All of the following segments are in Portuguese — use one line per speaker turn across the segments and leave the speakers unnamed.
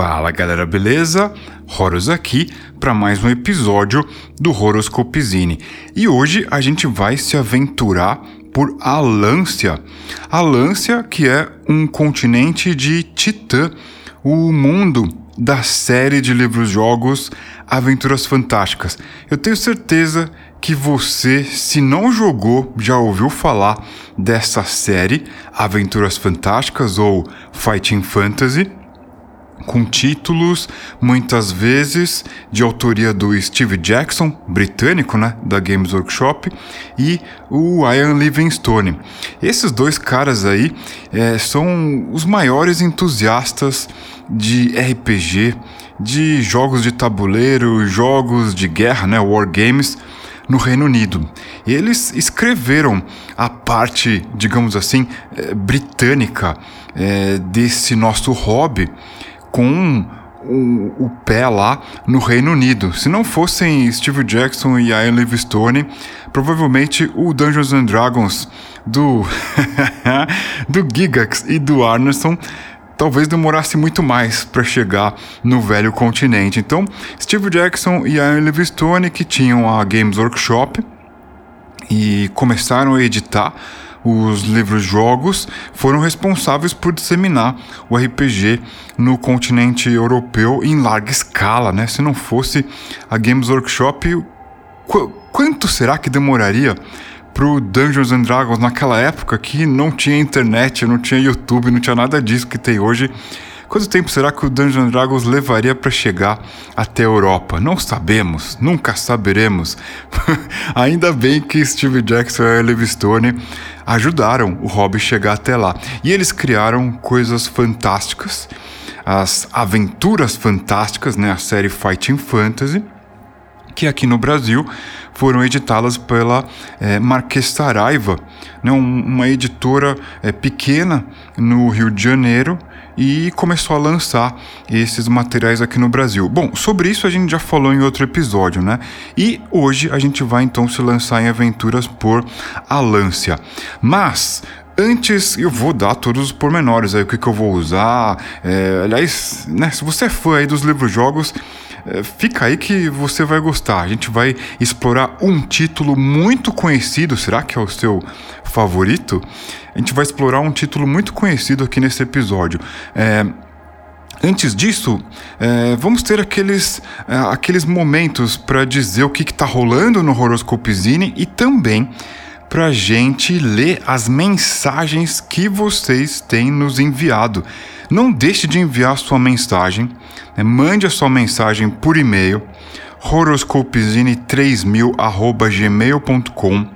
Fala galera, beleza? Horus aqui para mais um episódio do Horoscopizine. E hoje a gente vai se aventurar por Alância. Alância, que é um continente de Titã, o mundo da série de livros-jogos Aventuras Fantásticas. Eu tenho certeza que você, se não jogou, já ouviu falar dessa série Aventuras Fantásticas ou Fighting Fantasy com títulos muitas vezes de autoria do Steve Jackson, britânico, né, da Games Workshop, e o Ian Livingstone. Esses dois caras aí é, são os maiores entusiastas de RPG, de jogos de tabuleiro, jogos de guerra, né, war games no Reino Unido. Eles escreveram a parte, digamos assim, é, britânica é, desse nosso hobby com o, o, pé lá no Reino Unido. Se não fossem Steve Jackson e Ian Livingstone, provavelmente o Dungeons and Dragons do do Gigax e do Arneson talvez demorasse muito mais para chegar no velho continente. Então, Steve Jackson e Ian Livingstone que tinham a Games Workshop e começaram a editar os livros-jogos foram responsáveis por disseminar o RPG no continente europeu em larga escala, né? Se não fosse a Games Workshop, qu quanto será que demoraria pro Dungeons and Dragons naquela época que não tinha internet, não tinha YouTube, não tinha nada disso que tem hoje? Quanto tempo será que o Dungeons Dragons levaria para chegar até a Europa? Não sabemos, nunca saberemos. Ainda bem que Steve Jackson e Levi Stone ajudaram o hobby chegar até lá. E eles criaram coisas fantásticas, as aventuras fantásticas, né, a série Fighting Fantasy, que aqui no Brasil foram editadas pela é, Marquês Saraiva, né, uma editora é, pequena no Rio de Janeiro e começou a lançar esses materiais aqui no Brasil. Bom, sobre isso a gente já falou em outro episódio, né? E hoje a gente vai então se lançar em aventuras por Alância. Mas Antes, eu vou dar todos os pormenores aí, o que, que eu vou usar. É, aliás, né, se você é fã aí dos livros-jogos, fica aí que você vai gostar. A gente vai explorar um título muito conhecido. Será que é o seu favorito? A gente vai explorar um título muito conhecido aqui nesse episódio. É, Antes disso, é, vamos ter aqueles, é, aqueles momentos para dizer o que está rolando no Horoscopizine e também para a gente ler as mensagens que vocês têm nos enviado. Não deixe de enviar sua mensagem, né? mande a sua mensagem por e-mail horoscopezine3000@gmail.com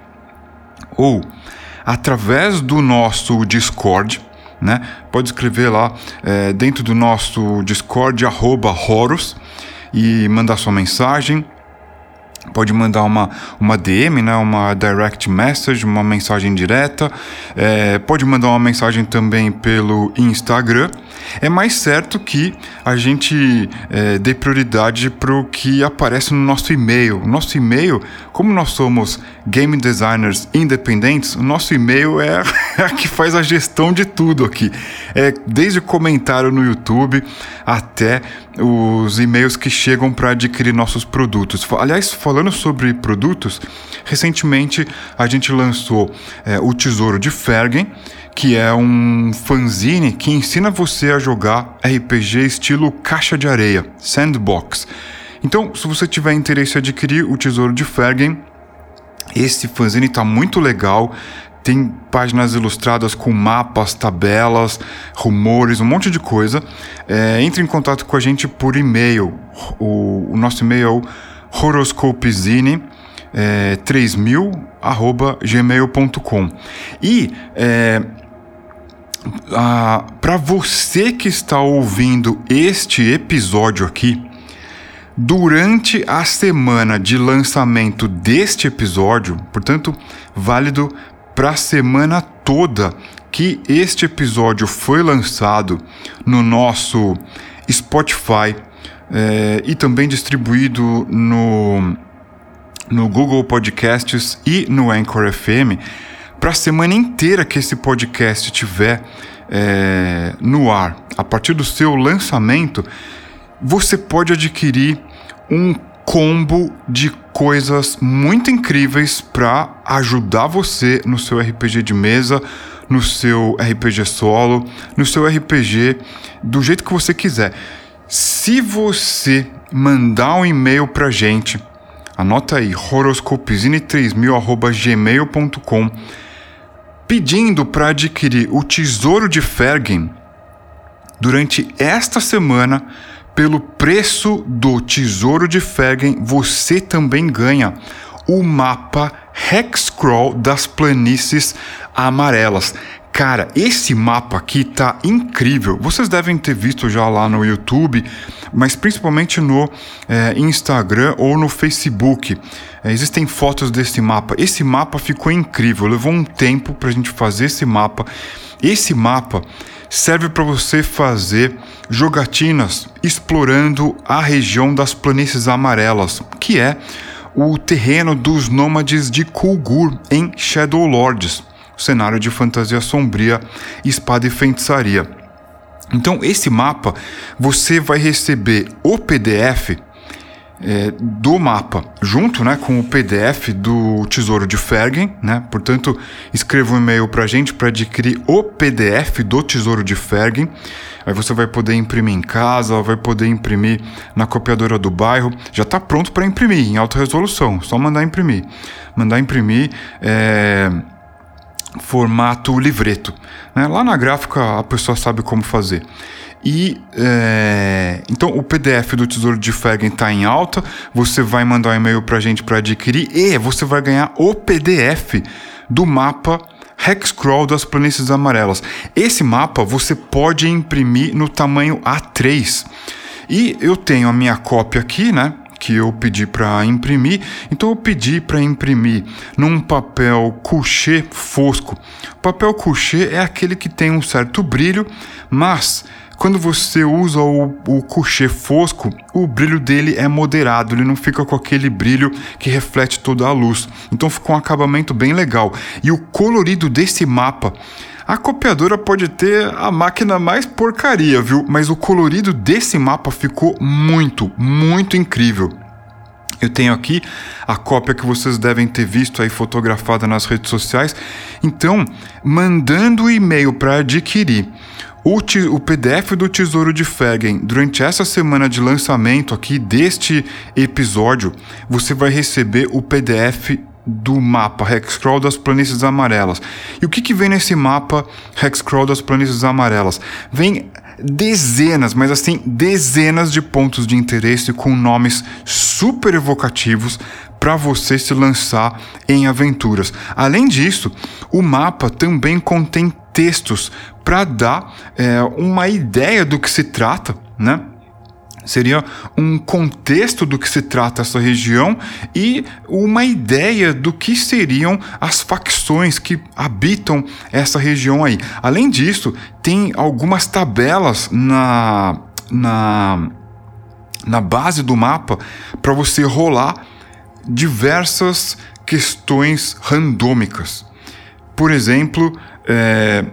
ou através do nosso Discord, né? Pode escrever lá é, dentro do nosso Discord arroba Horus e mandar sua mensagem. Pode mandar uma, uma DM, né, uma direct message, uma mensagem direta. É, pode mandar uma mensagem também pelo Instagram é mais certo que a gente é, dê prioridade para o que aparece no nosso e-mail. Nosso e-mail, como nós somos game designers independentes, o nosso e-mail é a que faz a gestão de tudo aqui. É desde comentário no YouTube até os e-mails que chegam para adquirir nossos produtos. Aliás, falando sobre produtos, recentemente a gente lançou é, o Tesouro de Fergen que é um fanzine que ensina você a jogar RPG estilo caixa de areia, sandbox. Então, se você tiver interesse em adquirir o Tesouro de Fergen, esse fanzine está muito legal. Tem páginas ilustradas com mapas, tabelas, rumores, um monte de coisa. É, entre em contato com a gente por e-mail. O, o nosso e-mail é o horoscopezine é, 3000 gmail.com. E é, para você que está ouvindo este episódio aqui, durante a semana de lançamento deste episódio, portanto, válido para a semana toda que este episódio foi lançado no nosso Spotify é, e também distribuído no, no Google Podcasts e no Anchor FM para a semana inteira que esse podcast tiver é, no ar, a partir do seu lançamento, você pode adquirir um combo de coisas muito incríveis para ajudar você no seu RPG de mesa, no seu RPG solo, no seu RPG do jeito que você quiser. Se você mandar um e-mail pra gente, anota aí horoscopesine3000@gmail.com pedindo para adquirir o Tesouro de Fergen durante esta semana pelo preço do Tesouro de Fergen, você também ganha o mapa Hexcrawl das planícies amarelas. Cara, esse mapa aqui tá incrível. Vocês devem ter visto já lá no YouTube, mas principalmente no é, Instagram ou no Facebook. É, existem fotos desse mapa. Esse mapa ficou incrível. Levou um tempo para a gente fazer esse mapa. Esse mapa serve para você fazer jogatinas explorando a região das planícies amarelas, que é o terreno dos nômades de Kulgur em Shadow Lords cenário de fantasia sombria, espada e feitiçaria. Então, esse mapa você vai receber o PDF é, do mapa junto né, com o PDF do Tesouro de Fergen. Né? Portanto, escreva um e-mail para a gente para adquirir o PDF do Tesouro de Fergen. Aí você vai poder imprimir em casa, vai poder imprimir na copiadora do bairro. Já está pronto para imprimir em alta resolução, só mandar imprimir. Mandar imprimir. É formato livreto. Né? Lá na gráfica a pessoa sabe como fazer. E é, então o PDF do Tesouro de Fergen está em alta. Você vai mandar um e-mail para a gente para adquirir e você vai ganhar o PDF do mapa Hexcrawl das Planícies Amarelas. Esse mapa você pode imprimir no tamanho A3. E eu tenho a minha cópia aqui, né? Que eu pedi para imprimir. Então eu pedi para imprimir num papel couché fosco. Papel couché é aquele que tem um certo brilho, mas quando você usa o, o couché fosco, o brilho dele é moderado, ele não fica com aquele brilho que reflete toda a luz. Então ficou um acabamento bem legal. E o colorido desse mapa a copiadora pode ter a máquina mais porcaria, viu? Mas o colorido desse mapa ficou muito, muito incrível. Eu tenho aqui a cópia que vocês devem ter visto aí fotografada nas redes sociais. Então, mandando o e-mail para adquirir o, o, PDF do Tesouro de Fergen durante essa semana de lançamento aqui deste episódio, você vai receber o PDF do mapa Hexcrawl das Planícies Amarelas. E o que, que vem nesse mapa Hexcrawl das Planícies Amarelas? Vem dezenas, mas assim, dezenas de pontos de interesse com nomes super evocativos para você se lançar em aventuras. Além disso, o mapa também contém textos para dar é, uma ideia do que se trata, né? Seria um contexto do que se trata essa região e uma ideia do que seriam as facções que habitam essa região aí. Além disso, tem algumas tabelas na, na, na base do mapa para você rolar diversas questões randômicas. Por exemplo, é,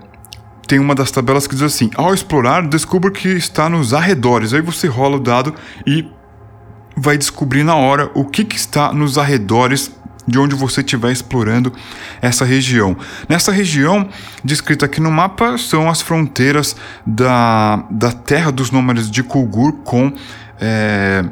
tem uma das tabelas que diz assim: ao explorar, descubra que está nos arredores. Aí você rola o dado e vai descobrir na hora o que, que está nos arredores de onde você estiver explorando essa região. Nessa região, descrita aqui no mapa, são as fronteiras da, da terra dos nômades de Kulgur com. É,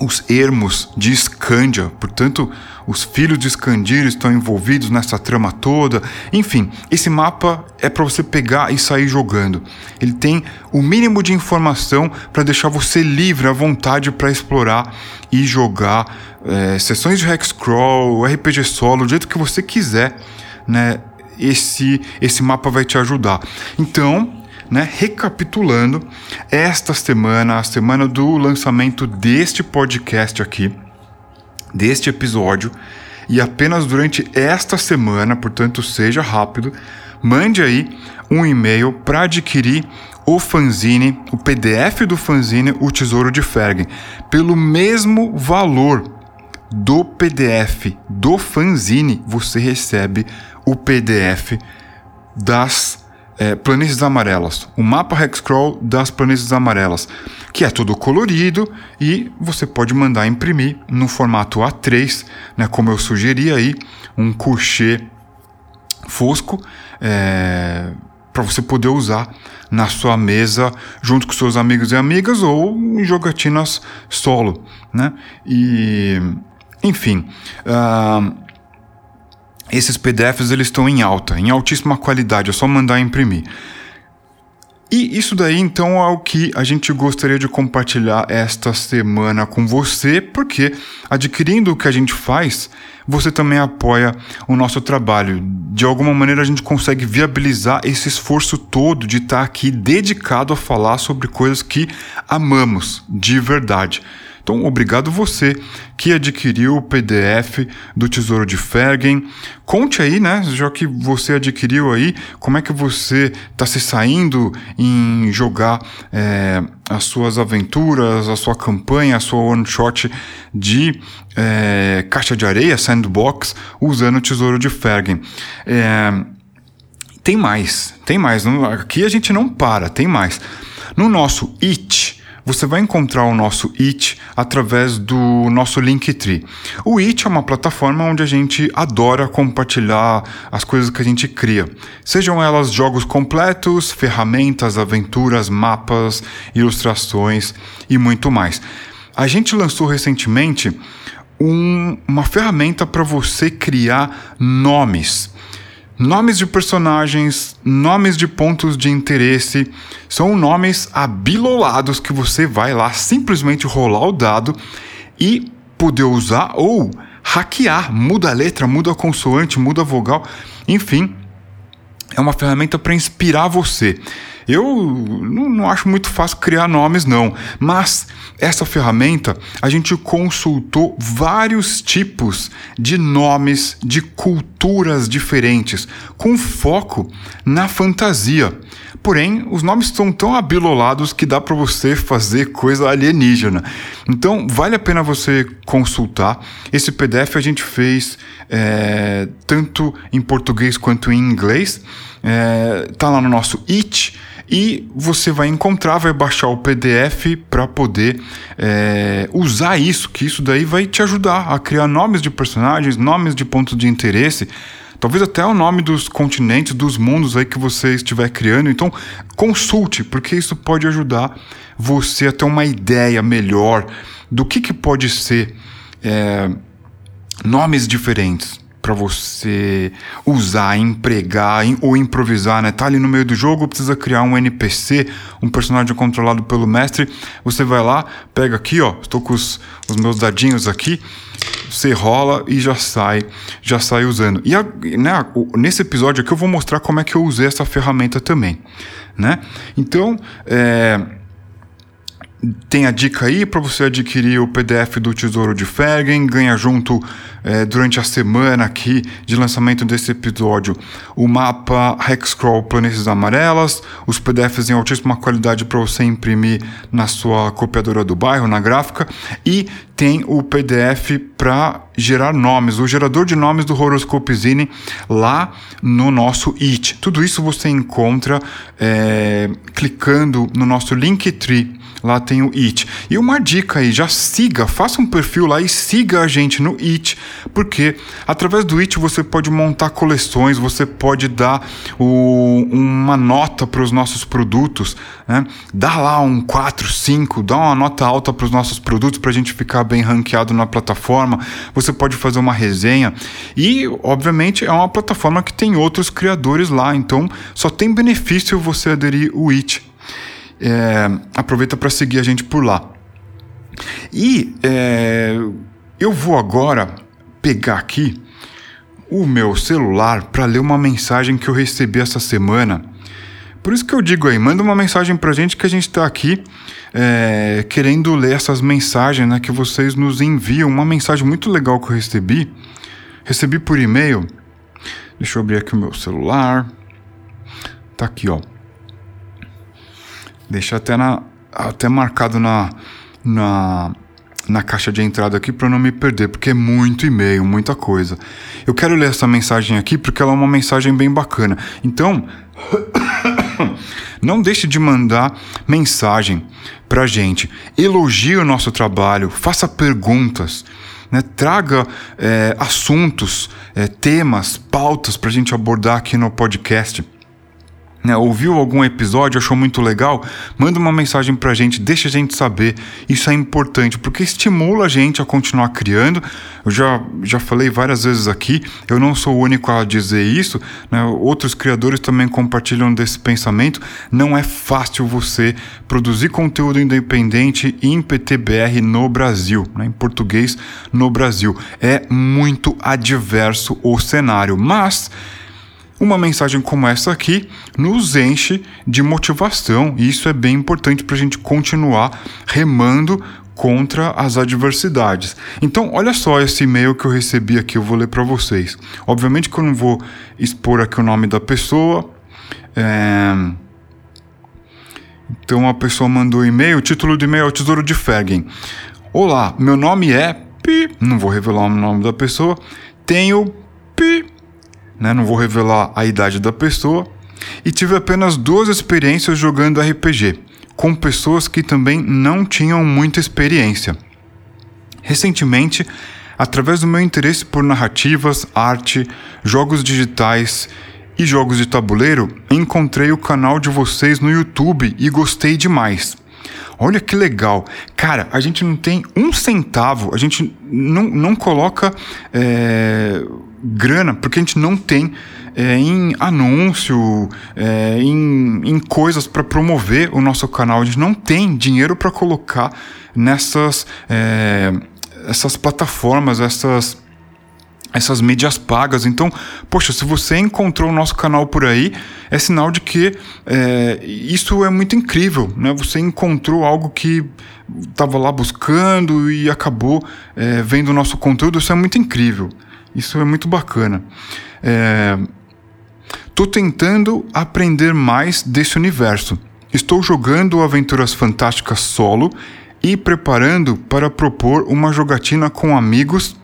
os ermos de Escândia, portanto, os filhos de Escandir estão envolvidos nessa trama toda. Enfim, esse mapa é para você pegar e sair jogando. Ele tem o mínimo de informação para deixar você livre à vontade para explorar e jogar é, sessões de Hexcrawl, RPG solo, do jeito que você quiser, né? Esse, esse mapa vai te ajudar. Então, né? Recapitulando, esta semana, a semana do lançamento deste podcast aqui, deste episódio, e apenas durante esta semana, portanto, seja rápido, mande aí um e-mail para adquirir o fanzine, o PDF do fanzine O Tesouro de Fergen, pelo mesmo valor do PDF do fanzine, você recebe o PDF das é, planícies amarelas, o mapa Hexcrawl das planícies amarelas, que é todo colorido e você pode mandar imprimir no formato A3, né, como eu sugeri aí, um coucher fosco, é, para você poder usar na sua mesa junto com seus amigos e amigas ou em jogatinas solo, né? E enfim, uh, esses PDFs eles estão em alta, em altíssima qualidade, é só mandar imprimir. E isso daí então é o que a gente gostaria de compartilhar esta semana com você, porque adquirindo o que a gente faz, você também apoia o nosso trabalho. De alguma maneira a gente consegue viabilizar esse esforço todo de estar aqui dedicado a falar sobre coisas que amamos de verdade. Então, obrigado você que adquiriu o PDF do Tesouro de Fergen. Conte aí, né, já que você adquiriu aí, como é que você está se saindo em jogar é, as suas aventuras, a sua campanha, a sua one shot de é, caixa de areia, sandbox, usando o Tesouro de Fergen. É, tem mais, tem mais. Aqui a gente não para, tem mais. No nosso It, você vai encontrar o nosso It através do nosso Linktree. O It é uma plataforma onde a gente adora compartilhar as coisas que a gente cria, sejam elas jogos completos, ferramentas, aventuras, mapas, ilustrações e muito mais. A gente lançou recentemente um, uma ferramenta para você criar nomes Nomes de personagens, nomes de pontos de interesse, são nomes abilolados que você vai lá simplesmente rolar o dado e poder usar ou hackear, muda a letra, muda a consoante, muda a vogal, enfim, é uma ferramenta para inspirar você. Eu não, não, acho muito fácil criar nomes, não, mas essa ferramenta a gente consultou vários tipos de nomes de culturas diferentes, com foco na fantasia. Porém, os nomes estão tão abilolados que dá para você fazer coisa alienígena. Então, vale a pena você consultar. Esse PDF a gente fez é, tanto em português quanto em inglês. É, tá lá no nosso It e você vai encontrar, vai baixar o PDF para poder é, usar isso, que isso daí vai te ajudar a criar nomes de personagens, nomes de pontos de interesse, talvez até o nome dos continentes, dos mundos aí que você estiver criando. Então, consulte, porque isso pode ajudar você a ter uma ideia melhor do que, que pode ser é, nomes diferentes para você usar, empregar ou improvisar, né? Tá ali no meio do jogo, precisa criar um NPC, um personagem controlado pelo mestre. Você vai lá, pega aqui, ó, estou com os, os meus dadinhos aqui, você rola e já sai, já sai usando. E a, né, nesse episódio aqui eu vou mostrar como é que eu usei essa ferramenta também, né? Então, é, tem a dica aí para você adquirir o PDF do Tesouro de Fergen, ganha junto é, durante a semana aqui de lançamento desse episódio o mapa Hexcrawl Planícies Amarelas, os PDFs em altíssima qualidade para você imprimir na sua copiadora do bairro, na gráfica, e tem o PDF para gerar nomes, o gerador de nomes do Horoscope Zine lá no nosso It. Tudo isso você encontra é, clicando no nosso Linktree lá tem o It. E uma dica aí, já siga, faça um perfil lá e siga a gente no It, porque através do It você pode montar coleções, você pode dar o, uma nota para os nossos produtos, né? Dá lá um 4, 5, dá uma nota alta para os nossos produtos para a gente ficar bem ranqueado na plataforma. Você pode fazer uma resenha e, obviamente, é uma plataforma que tem outros criadores lá, então só tem benefício você aderir o It é, aproveita para seguir a gente por lá. E é, eu vou agora pegar aqui o meu celular para ler uma mensagem que eu recebi essa semana. Por isso que eu digo aí, manda uma mensagem para a gente que a gente está aqui é, querendo ler essas mensagens né, que vocês nos enviam. Uma mensagem muito legal que eu recebi. Recebi por e-mail. Deixa eu abrir aqui o meu celular. Tá aqui, ó. Deixa até, na, até marcado na, na, na caixa de entrada aqui para não me perder, porque é muito e-mail, muita coisa. Eu quero ler essa mensagem aqui porque ela é uma mensagem bem bacana. Então, não deixe de mandar mensagem pra gente. Elogie o nosso trabalho, faça perguntas. Né, traga é, assuntos, é, temas, pautas para a gente abordar aqui no podcast né, ouviu algum episódio, achou muito legal, manda uma mensagem pra gente, deixa a gente saber. Isso é importante, porque estimula a gente a continuar criando. Eu já, já falei várias vezes aqui, eu não sou o único a dizer isso, né, outros criadores também compartilham desse pensamento. Não é fácil você produzir conteúdo independente em PTBR no Brasil, né, em português no Brasil. É muito adverso o cenário, mas uma mensagem como essa aqui nos enche de motivação e isso é bem importante para a gente continuar remando contra as adversidades. Então, olha só esse e-mail que eu recebi aqui, eu vou ler para vocês. Obviamente que eu não vou expor aqui o nome da pessoa. É... Então, a pessoa mandou e-mail, o título do e-mail é o Tesouro de Fergen. Olá, meu nome é Pi, não vou revelar o nome da pessoa. Tenho Pi né? não vou revelar a idade da pessoa, e tive apenas duas experiências jogando RPG, com pessoas que também não tinham muita experiência. Recentemente, através do meu interesse por narrativas, arte, jogos digitais e jogos de tabuleiro, encontrei o canal de vocês no YouTube e gostei demais. Olha que legal. Cara, a gente não tem um centavo, a gente não, não coloca. É grana, porque a gente não tem é, em anúncio, é, em, em coisas para promover o nosso canal, a gente não tem dinheiro para colocar nessas é, essas plataformas, essas essas mídias pagas. Então, poxa, se você encontrou o nosso canal por aí, é sinal de que é, isso é muito incrível, né? Você encontrou algo que estava lá buscando e acabou é, vendo o nosso conteúdo, isso é muito incrível. Isso é muito bacana. É... Tô tentando aprender mais desse universo. Estou jogando Aventuras Fantásticas solo e preparando para propor uma jogatina com amigos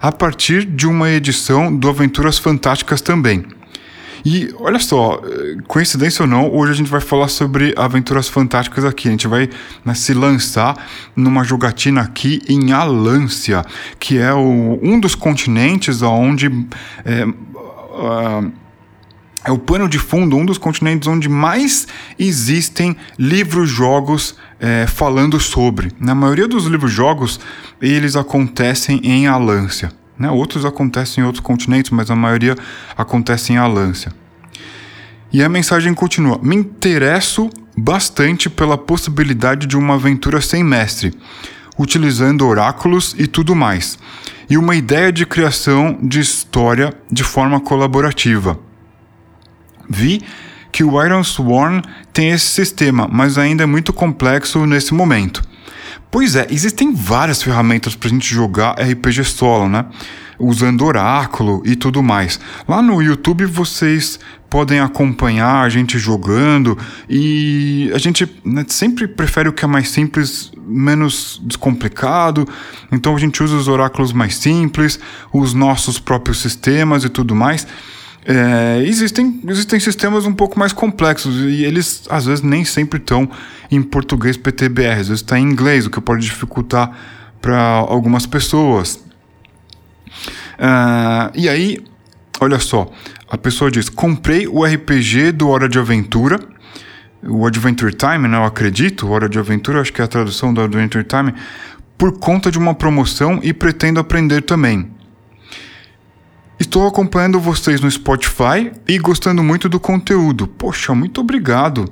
a partir de uma edição do Aventuras Fantásticas também. E olha só, coincidência ou não, hoje a gente vai falar sobre aventuras fantásticas aqui. A gente vai né, se lançar numa jogatina aqui em Alância, que é o, um dos continentes onde. É, uh, é o pano de fundo, um dos continentes onde mais existem livros-jogos é, falando sobre. Na maioria dos livros-jogos, eles acontecem em Alância. Né? Outros acontecem em outros continentes, mas a maioria acontece em Alância. E a mensagem continua: Me interesso bastante pela possibilidade de uma aventura sem mestre, utilizando oráculos e tudo mais, e uma ideia de criação de história de forma colaborativa. Vi que o Iron Sworn tem esse sistema, mas ainda é muito complexo nesse momento. Pois é, existem várias ferramentas para a gente jogar RPG solo, né? Usando oráculo e tudo mais. Lá no YouTube vocês podem acompanhar a gente jogando e a gente né, sempre prefere o que é mais simples, menos descomplicado. Então a gente usa os oráculos mais simples, os nossos próprios sistemas e tudo mais. É, existem, existem sistemas um pouco mais complexos e eles às vezes nem sempre estão em português PTBR, às vezes está em inglês, o que pode dificultar para algumas pessoas. Uh, e aí, olha só, a pessoa diz: comprei o RPG do Hora de Aventura, o Adventure Time, né, eu acredito, Hora de Aventura, acho que é a tradução do Adventure Time, por conta de uma promoção e pretendo aprender também. Estou acompanhando vocês no Spotify e gostando muito do conteúdo. Poxa, muito obrigado.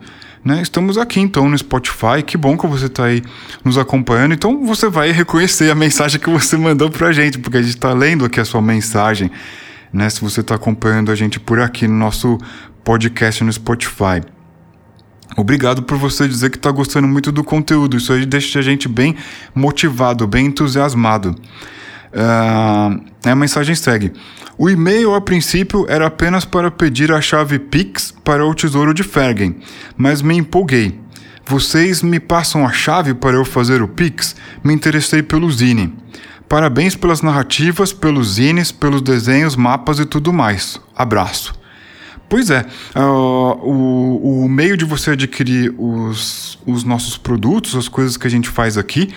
Né? Estamos aqui então no Spotify. Que bom que você está aí nos acompanhando. Então você vai reconhecer a mensagem que você mandou para a gente, porque a gente está lendo aqui a sua mensagem. Né? Se você está acompanhando a gente por aqui no nosso podcast no Spotify. Obrigado por você dizer que está gostando muito do conteúdo. Isso aí deixa a gente bem motivado, bem entusiasmado. Uh, a mensagem segue. O e-mail a princípio era apenas para pedir a chave Pix para o tesouro de Fergen, mas me empolguei. Vocês me passam a chave para eu fazer o Pix? Me interessei pelo Zine. Parabéns pelas narrativas, pelos zines, pelos desenhos, mapas e tudo mais. Abraço. Pois é, uh, o, o meio de você adquirir os, os nossos produtos, as coisas que a gente faz aqui,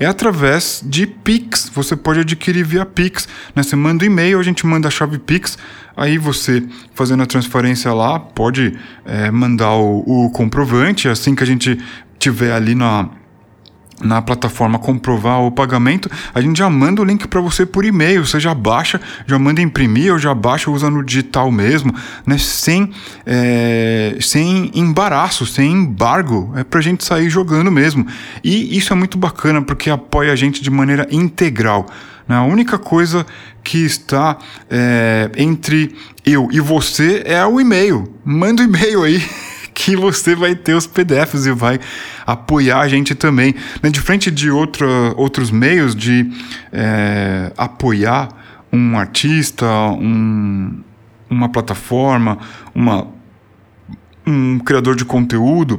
é através de Pix. Você pode adquirir via Pix. Né? Você manda um e-mail, a gente manda a chave Pix. Aí você, fazendo a transferência lá, pode é, mandar o, o comprovante. Assim que a gente tiver ali na, na plataforma comprovar o pagamento, a gente já manda o link para você por e-mail. Você já baixa, já manda imprimir ou já baixa usando o digital mesmo, né? Sem, é, sem embaraço, sem embargo. É para a gente sair jogando mesmo. E isso é muito bacana porque apoia a gente de maneira integral. Né? A única coisa que está é, entre eu e você é o e-mail. Manda o e-mail aí. que você vai ter os PDFs e vai apoiar a gente também. Né? De frente de outra, outros meios de é, apoiar um artista, um, uma plataforma, uma, um criador de conteúdo,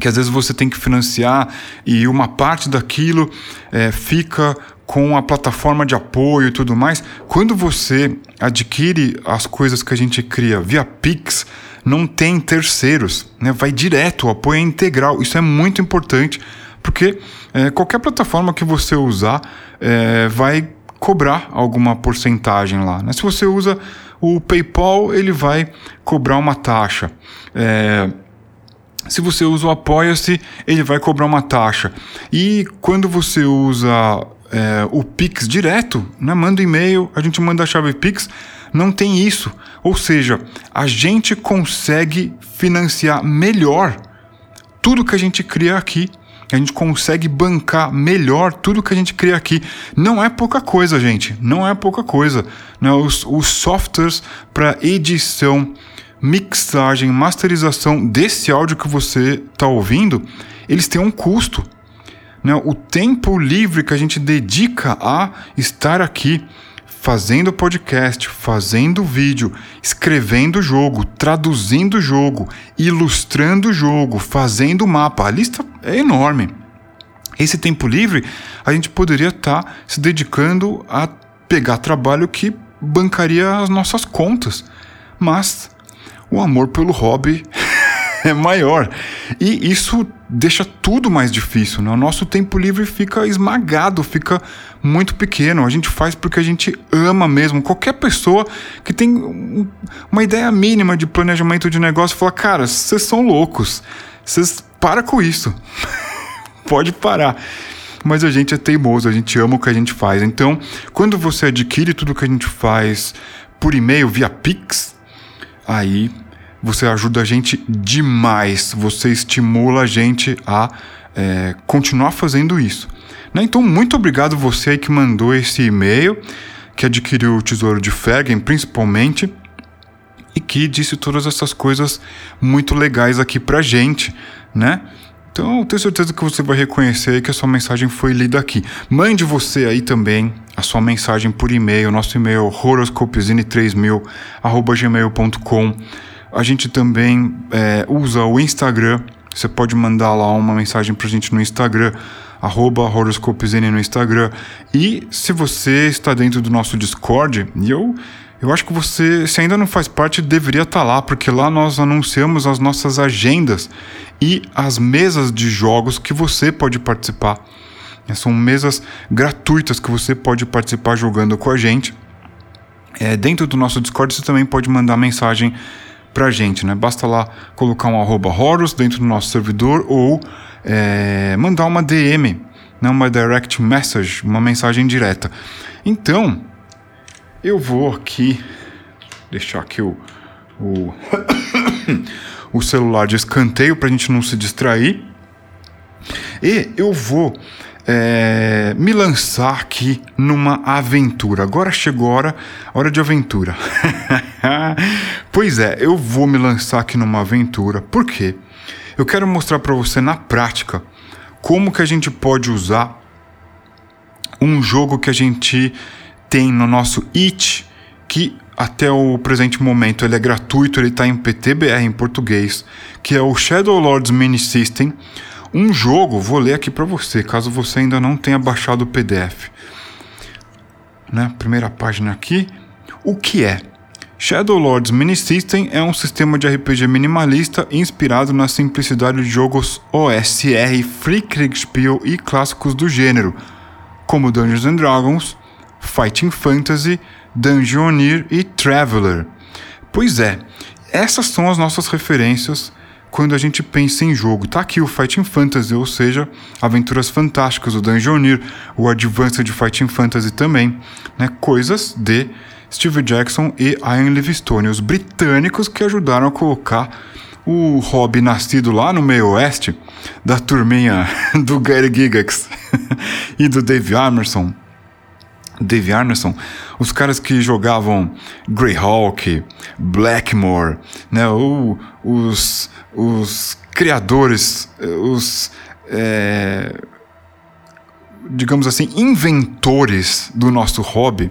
que às vezes você tem que financiar e uma parte daquilo é, fica com a plataforma de apoio e tudo mais. Quando você adquire as coisas que a gente cria via Pix, não tem terceiros, né? vai direto, o apoio é integral. Isso é muito importante, porque é, qualquer plataforma que você usar é, vai cobrar alguma porcentagem lá. Né? Se você usa o PayPal, ele vai cobrar uma taxa. É, se você usa o Apoia-se, ele vai cobrar uma taxa. E quando você usa é, o Pix direto, né? manda um e-mail, a gente manda a chave Pix não tem isso. Ou seja, a gente consegue financiar melhor tudo que a gente cria aqui. A gente consegue bancar melhor tudo que a gente cria aqui. Não é pouca coisa, gente. Não é pouca coisa. Né? Os, os softwares para edição, mixagem, masterização desse áudio que você está ouvindo, eles têm um custo. Né? O tempo livre que a gente dedica a estar aqui fazendo podcast, fazendo vídeo, escrevendo jogo, traduzindo jogo, ilustrando jogo, fazendo mapa. A lista é enorme. Esse tempo livre a gente poderia estar tá se dedicando a pegar trabalho que bancaria as nossas contas. Mas o amor pelo hobby é maior. E isso deixa tudo mais difícil, né? O nosso tempo livre fica esmagado, fica muito pequeno. A gente faz porque a gente ama mesmo. Qualquer pessoa que tem uma ideia mínima de planejamento de negócio fala: "Cara, vocês são loucos. Vocês para com isso. Pode parar." Mas a gente é teimoso, a gente ama o que a gente faz. Então, quando você adquire tudo que a gente faz por e-mail via Pix, aí você ajuda a gente demais, você estimula a gente a é, continuar fazendo isso. Né? Então, muito obrigado você que mandou esse e-mail, que adquiriu o Tesouro de Fergen, principalmente, e que disse todas essas coisas muito legais aqui pra gente, né? Então, eu tenho certeza que você vai reconhecer que a sua mensagem foi lida aqui. Mande você aí também a sua mensagem por e-mail. Nosso e-mail é horoscopezine3000 gmail.com a gente também é, usa o Instagram. Você pode mandar lá uma mensagem pra gente no Instagram, arroba horoscopezine no Instagram. E se você está dentro do nosso Discord, eu, eu acho que você, se ainda não faz parte, deveria estar tá lá, porque lá nós anunciamos as nossas agendas e as mesas de jogos que você pode participar. São mesas gratuitas que você pode participar jogando com a gente. É, dentro do nosso Discord você também pode mandar mensagem pra gente, né? Basta lá colocar um arroba Horus dentro do nosso servidor ou é, mandar uma DM, né? uma direct message, uma mensagem direta. Então, eu vou aqui deixar aqui o, o, o celular de escanteio para a gente não se distrair. E eu vou é, me lançar aqui numa aventura. Agora chegou a hora, hora de aventura. pois é, eu vou me lançar aqui numa aventura. Por quê? Eu quero mostrar para você na prática como que a gente pode usar um jogo que a gente tem no nosso It que até o presente momento ele é gratuito, ele está em PTBR em português, que é o Shadow Lords Mini System. Um jogo, vou ler aqui para você, caso você ainda não tenha baixado o PDF. Né? Primeira página aqui. O que é? Shadow Lords Mini System é um sistema de RPG minimalista inspirado na simplicidade de jogos OSR, Free Kriegspiel e clássicos do gênero, como Dungeons and Dragons, Fighting Fantasy, Dungeoneer e Traveler. Pois é, essas são as nossas referências quando a gente pensa em jogo. Tá aqui o Fighting Fantasy, ou seja, Aventuras Fantásticas, o Dungeoneer, o Advanced Fighting Fantasy também, né? Coisas de Steve Jackson e Ian Livingstone, os britânicos que ajudaram a colocar o hobby nascido lá no meio oeste, da turminha do Gary Gigax e do Dave Armerson, Dave Arneson, os caras que jogavam Greyhawk, Blackmore, né, ou os, os criadores, os é, digamos assim, inventores do nosso hobby,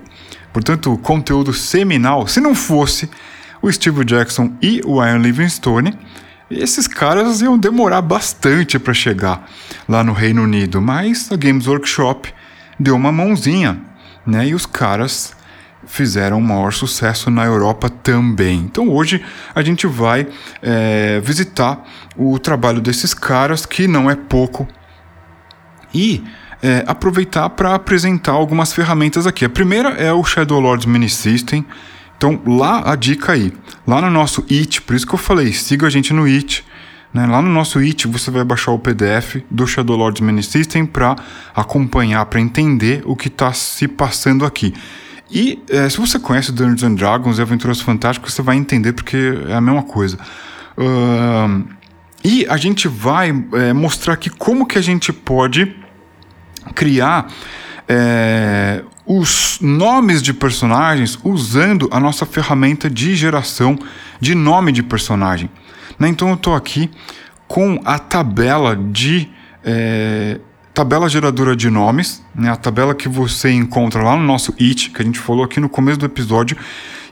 portanto, conteúdo seminal, se não fosse o Steve Jackson e o Ian Livingstone, esses caras iam demorar bastante para chegar lá no Reino Unido, mas a Games Workshop deu uma mãozinha né? E os caras fizeram um maior sucesso na Europa também. Então hoje a gente vai é, visitar o trabalho desses caras, que não é pouco, e é, aproveitar para apresentar algumas ferramentas aqui. A primeira é o Shadow Lords Mini System. Então lá a dica aí, lá no nosso It, por isso que eu falei, siga a gente no It. Né? Lá no nosso It você vai baixar o PDF do Shadow Lords Mini System para acompanhar, para entender o que está se passando aqui. E é, se você conhece Dungeons and Dragons e Aventuras Fantásticas, você vai entender porque é a mesma coisa. Uh, e a gente vai é, mostrar aqui como que a gente pode criar é, os nomes de personagens usando a nossa ferramenta de geração de nome de personagem. Né? Então eu estou aqui com a tabela de é, tabela geradora de nomes, né? a tabela que você encontra lá no nosso It, que a gente falou aqui no começo do episódio.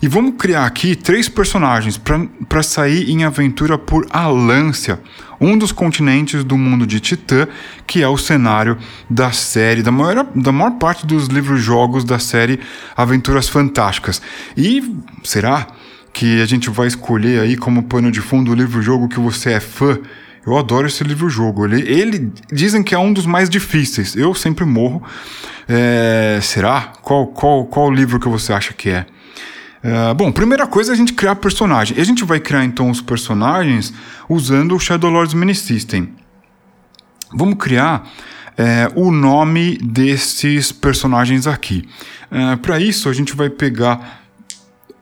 E vamos criar aqui três personagens para sair em aventura por Alância, um dos continentes do mundo de Titã, que é o cenário da série, da maior, da maior parte dos livros-jogos da série Aventuras Fantásticas. E será que a gente vai escolher aí como pano de fundo o livro-jogo que você é fã. Eu adoro esse livro-jogo. Ele, ele dizem que é um dos mais difíceis. Eu sempre morro. É, será? Qual, qual, qual livro que você acha que é? é? bom, primeira coisa é a gente criar personagem. E a gente vai criar então os personagens usando o Shadow Lords Mini System. Vamos criar é, o nome desses personagens aqui. É, Para isso, a gente vai pegar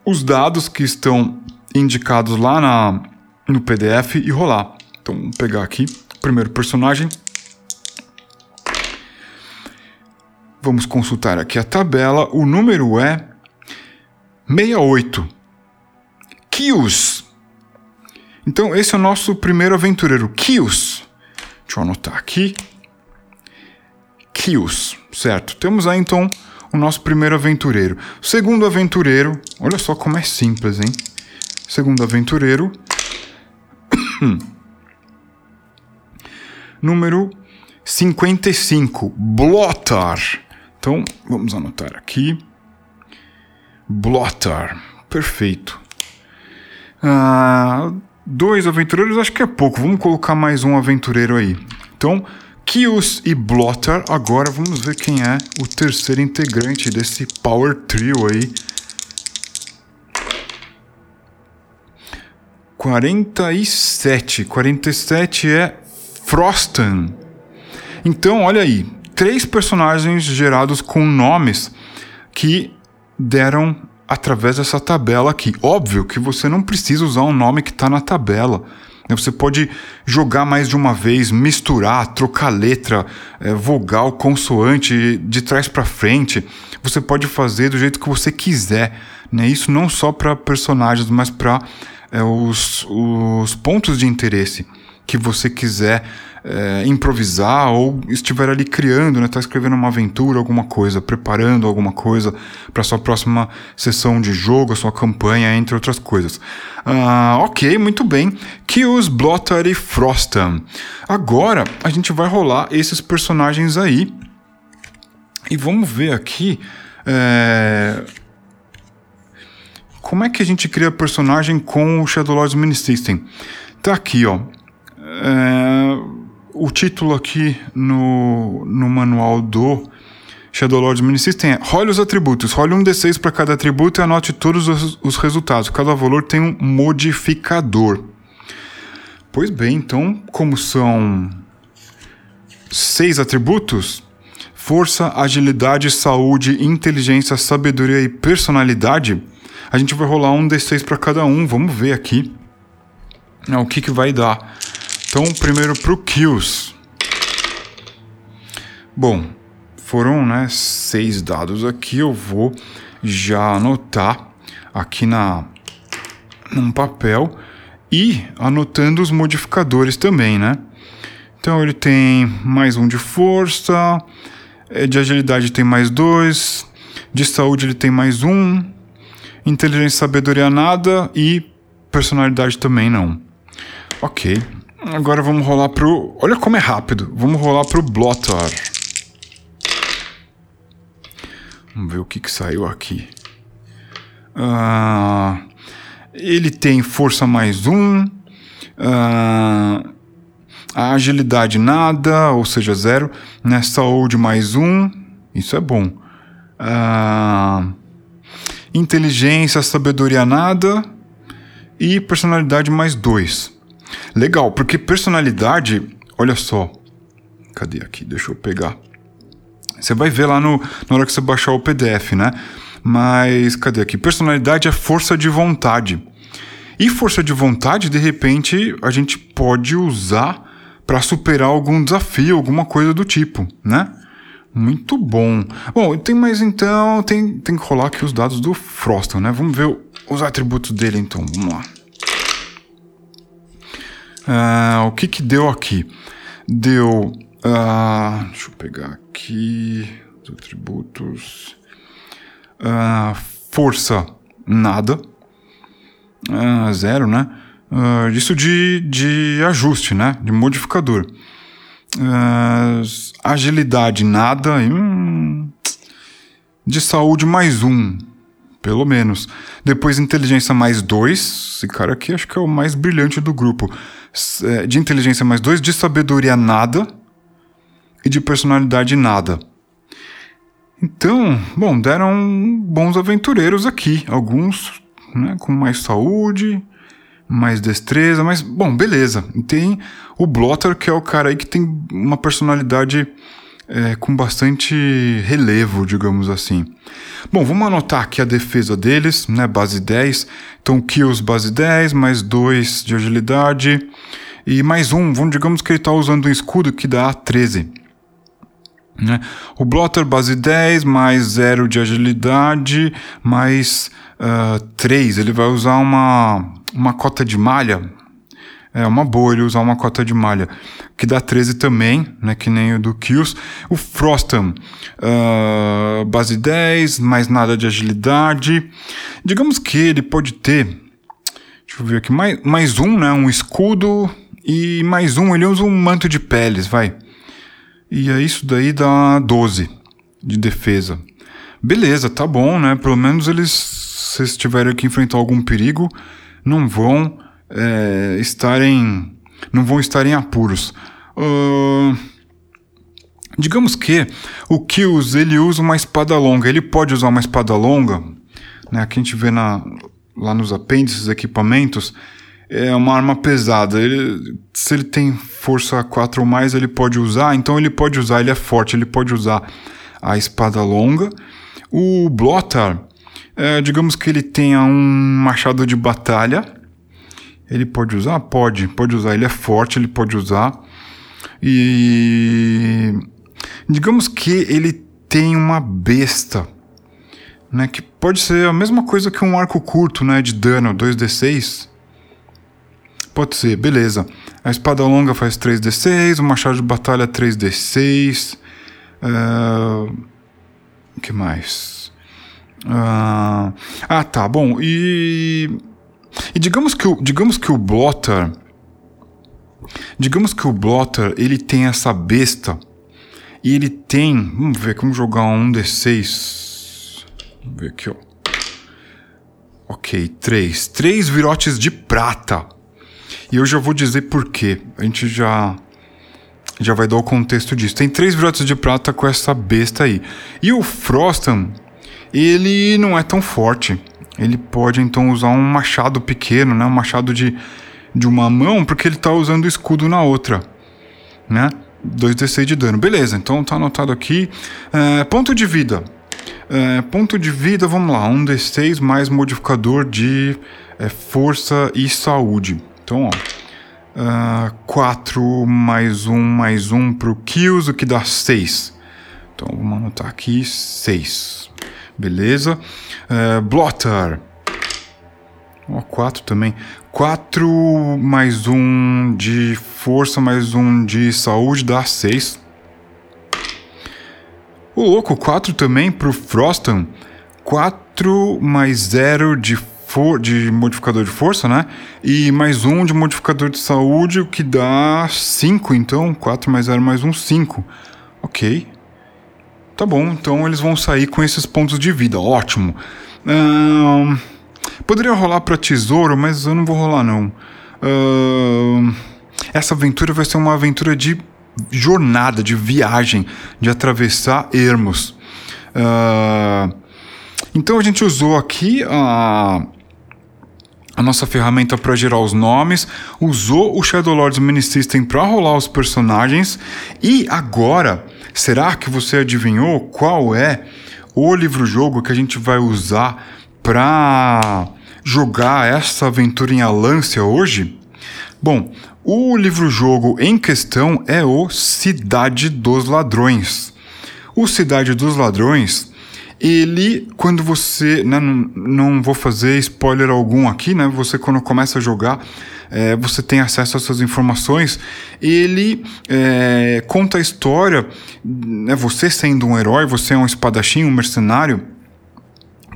os dados que estão indicados lá na, no PDF e rolar. Então, vamos pegar aqui primeiro personagem. Vamos consultar aqui a tabela. O número é 68. Kios. Então, esse é o nosso primeiro aventureiro, Kios. Deixa eu anotar aqui. Kios, certo? Temos aí então o nosso primeiro aventureiro. Segundo aventureiro, olha só como é simples, hein? Segundo aventureiro. número 55, Blotar. Então, vamos anotar aqui. Blotar. Perfeito. Ah, dois aventureiros acho que é pouco. Vamos colocar mais um aventureiro aí. Então, Kios e Blotter. Agora vamos ver quem é o terceiro integrante desse Power Trio aí. 47. 47 é Frostan. Então, olha aí, três personagens gerados com nomes que deram através dessa tabela aqui. Óbvio que você não precisa usar um nome que está na tabela. Né? Você pode jogar mais de uma vez, misturar, trocar letra, é, vogal, consoante, de trás para frente. Você pode fazer do jeito que você quiser. Né? Isso não só para personagens, mas para é, os, os pontos de interesse. Que você quiser é, improvisar ou estiver ali criando, né? Tá escrevendo uma aventura, alguma coisa, preparando alguma coisa para sua próxima sessão de jogo, a sua campanha, entre outras coisas. Ah, ok, muito bem. Kills, Blotter e Frostam. Agora a gente vai rolar esses personagens aí. E vamos ver aqui. É... Como é que a gente cria personagem com o Shadow Lords Mini System? Tá aqui, ó. É o título aqui no, no manual do Shadow Lord Mini System é Role os atributos. Role um D6 para cada atributo e anote todos os, os resultados. Cada valor tem um modificador. Pois bem, então, como são seis atributos: força, agilidade, saúde, inteligência, sabedoria e personalidade. A gente vai rolar um D6 para cada um. Vamos ver aqui né, o que, que vai dar. Então, primeiro pro Kills. Bom, foram né, seis dados aqui. Eu vou já anotar aqui na num papel e anotando os modificadores também, né? Então ele tem mais um de força, é, de agilidade tem mais dois, de saúde ele tem mais um, inteligência e sabedoria nada e personalidade também não. Ok. Agora vamos rolar pro. Olha como é rápido. Vamos rolar pro Blotter. Vamos ver o que, que saiu aqui. Uh, ele tem força mais um. Uh, a agilidade nada, ou seja, zero. Né? Saúde mais um. Isso é bom. Uh, inteligência, sabedoria nada. E personalidade mais dois. Legal, porque personalidade, olha só. Cadê aqui? Deixa eu pegar. Você vai ver lá no, na hora que você baixar o PDF, né? Mas cadê aqui? Personalidade é força de vontade. E força de vontade, de repente, a gente pode usar para superar algum desafio, alguma coisa do tipo, né? Muito bom. Bom, tem mais então, tem, tem que rolar aqui os dados do Froston, né? Vamos ver os atributos dele então, vamos lá. Uh, o que que deu aqui? Deu. Uh, deixa eu pegar aqui. Os atributos. Uh, força, nada. zero, né? isso de, de ajuste, né? De modificador. agilidade, nada. Hum, de saúde, mais um. Pelo menos. Depois, inteligência mais dois. Esse cara aqui acho que é o mais brilhante do grupo. É, de inteligência mais dois, de sabedoria nada e de personalidade nada. Então, bom, deram bons aventureiros aqui. Alguns né, com mais saúde, mais destreza, mas, bom, beleza. Tem o Blotter, que é o cara aí que tem uma personalidade é, com bastante relevo, digamos assim. Bom, vamos anotar aqui a defesa deles, né? Base 10. Então, kills base 10, mais 2 de agilidade. E mais um, vamos, digamos que ele está usando um escudo que dá 13. Né? O Blotter base 10, mais 0 de agilidade, mais uh, 3. Ele vai usar uma, uma cota de malha, é uma boa ele usar uma cota de malha, que dá 13 também, né, que nem o do Kills. O Frostam, uh, base 10, mais nada de agilidade. Digamos que ele pode ter, deixa eu ver aqui, mais, mais um, né, um escudo, e mais um, ele usa um manto de peles, vai. E aí isso daí dá 12 de defesa. Beleza, tá bom, né? Pelo menos eles, se tiverem que enfrentar algum perigo, não vão é, estarem não vão estar em apuros. Uh, digamos que o Kills ele usa uma espada longa. Ele pode usar uma espada longa, né? Aqui a gente vê na, lá nos apêndices, equipamentos, é uma arma pesada. Ele, se ele tem força 4 ou mais, ele pode usar. Então ele pode usar, ele é forte, ele pode usar a espada longa. O Blotar, é, digamos que ele tenha um machado de batalha ele pode usar? Pode, pode usar. Ele é forte, ele pode usar. E digamos que ele tem uma besta, né, que pode ser a mesma coisa que um arco curto, né, de dano 2d6. Pode ser, beleza. A espada longa faz 3d6, o machado de batalha 3d6. O uh, que mais? Uh, ah, tá, bom. E, e digamos que o, digamos que o Blotter, digamos que o Blotter ele tem essa besta e ele tem, vamos ver, vamos jogar um d6. Vamos ver aqui, ó. Ok, três, três virotes de prata. E eu já vou dizer por quê. A gente já já vai dar o contexto disso. Tem três virotes de prata com essa besta aí. E o Frostam, ele não é tão forte. Ele pode então usar um machado pequeno, né? Um machado de, de uma mão, porque ele está usando o escudo na outra, né? 2d6 de dano. Beleza, então tá anotado aqui. É, ponto de vida. É, ponto de vida, vamos lá. 1d6 mais modificador de é, força e saúde. Então, ó. Uh, 4 mais 1 mais 1 pro kills, o que dá 6. Então vamos anotar aqui 6. Beleza? Uh, blotter. Ó, 4 também. 4 mais 1 de força mais 1 de saúde dá 6. O louco, 4 também pro Frostan. 4 mais 0 de for, de modificador de força, né? E mais um de modificador de saúde, o que dá 5, então. 4 mais 0 mais 1, 5. Ok. Tá bom, então eles vão sair com esses pontos de vida. Ótimo. Uh, poderia rolar para tesouro, mas eu não vou rolar, não. Uh, essa aventura vai ser uma aventura de jornada, de viagem, de atravessar ermos. Uh, então a gente usou aqui a a nossa ferramenta para gerar os nomes, usou o Shadow Lords Mini System para rolar os personagens e agora, será que você adivinhou qual é o livro-jogo que a gente vai usar para jogar essa aventura em Alância hoje? Bom, o livro-jogo em questão é o Cidade dos Ladrões. O Cidade dos Ladrões ele, quando você. Né, não, não vou fazer spoiler algum aqui, né? Você, quando começa a jogar, é, você tem acesso a essas informações. Ele é, conta a história, né, você sendo um herói, você é um espadachim, um mercenário,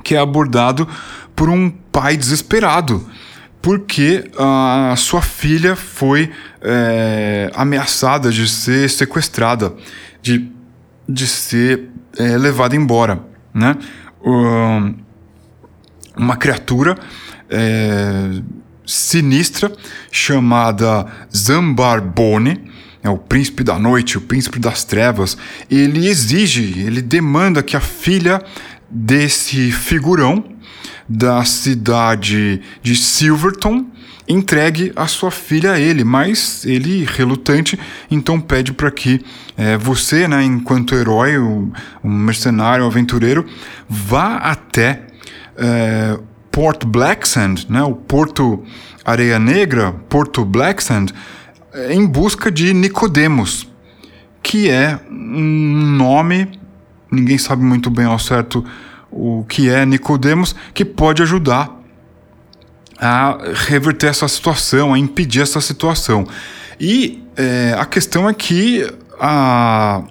que é abordado por um pai desesperado porque a sua filha foi é, ameaçada de ser sequestrada, de, de ser é, levada embora né? uma criatura é, sinistra chamada Zambarbone, é o príncipe da noite, o príncipe das trevas. Ele exige, ele demanda que a filha desse figurão da cidade de Silverton entregue a sua filha a ele, mas ele, relutante, então pede para que é, você, né, enquanto herói, um, mercenário, um aventureiro, vá até é, Port Blacksand, né, o Porto Areia Negra, Porto Blacksand, é, em busca de Nicodemos, que é um nome, ninguém sabe muito bem ao certo o que é Nicodemos, que pode ajudar a reverter essa situação, a impedir essa situação. E é, a questão é que a,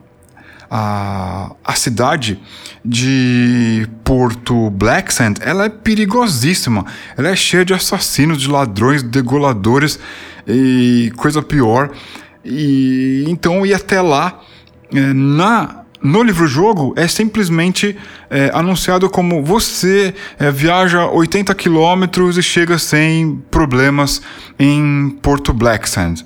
a, a cidade de Porto Blacksand ela é perigosíssima. Ela é cheia de assassinos, de ladrões, degoladores e coisa pior. E então ir até lá é, na no livro-jogo é simplesmente é, anunciado como você é, viaja 80 quilômetros e chega sem problemas em Porto Blacksand.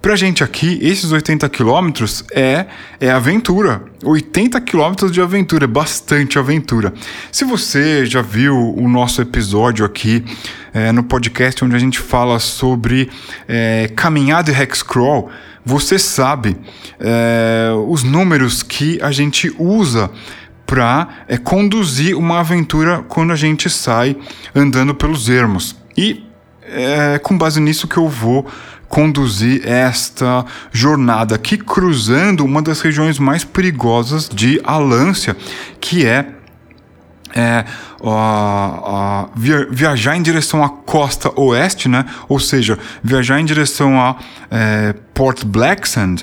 Pra gente aqui, esses 80 quilômetros é, é aventura. 80 quilômetros de aventura, bastante aventura. Se você já viu o nosso episódio aqui é, no podcast onde a gente fala sobre é, caminhada e hexcrawl, você sabe é, os números que a gente usa para é, conduzir uma aventura quando a gente sai andando pelos ermos. E é com base nisso que eu vou conduzir esta jornada aqui cruzando uma das regiões mais perigosas de Alância, que é, é viajar em direção à costa oeste, né? Ou seja, viajar em direção a é, Port Blacksand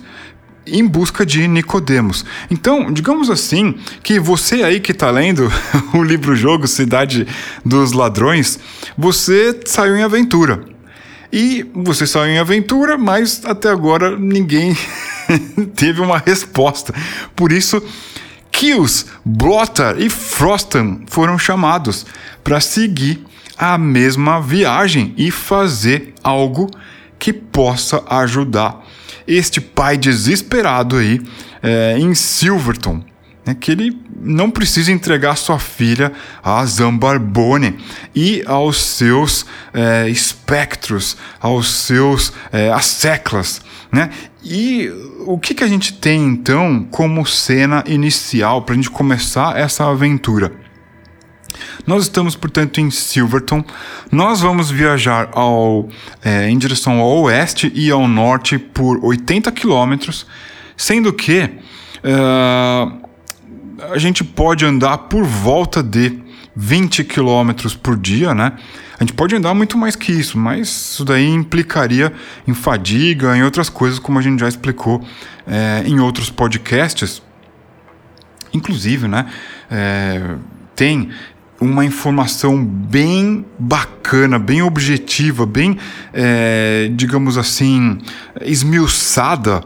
em busca de Nicodemos. Então, digamos assim, que você aí que está lendo o livro-jogo Cidade dos Ladrões, você saiu em aventura. E você saiu em aventura, mas até agora ninguém teve uma resposta. Por isso Kills, Blotter e Frostan foram chamados para seguir a mesma viagem e fazer algo que possa ajudar este pai desesperado aí é, em Silverton. Né, que ele não precisa entregar sua filha a Zambarbone e aos seus é, espectros, aos seus é, asseclas. Né? E o que, que a gente tem então como cena inicial para a gente começar essa aventura? Nós estamos, portanto, em Silverton. Nós vamos viajar ao, é, em direção ao oeste e ao norte por 80 quilômetros, sendo que uh, a gente pode andar por volta de 20 quilômetros por dia, né? A gente pode andar muito mais que isso, mas isso daí implicaria em fadiga, em outras coisas, como a gente já explicou é, em outros podcasts. Inclusive, né? É, tem uma informação bem bacana, bem objetiva, bem, é, digamos assim, esmiuçada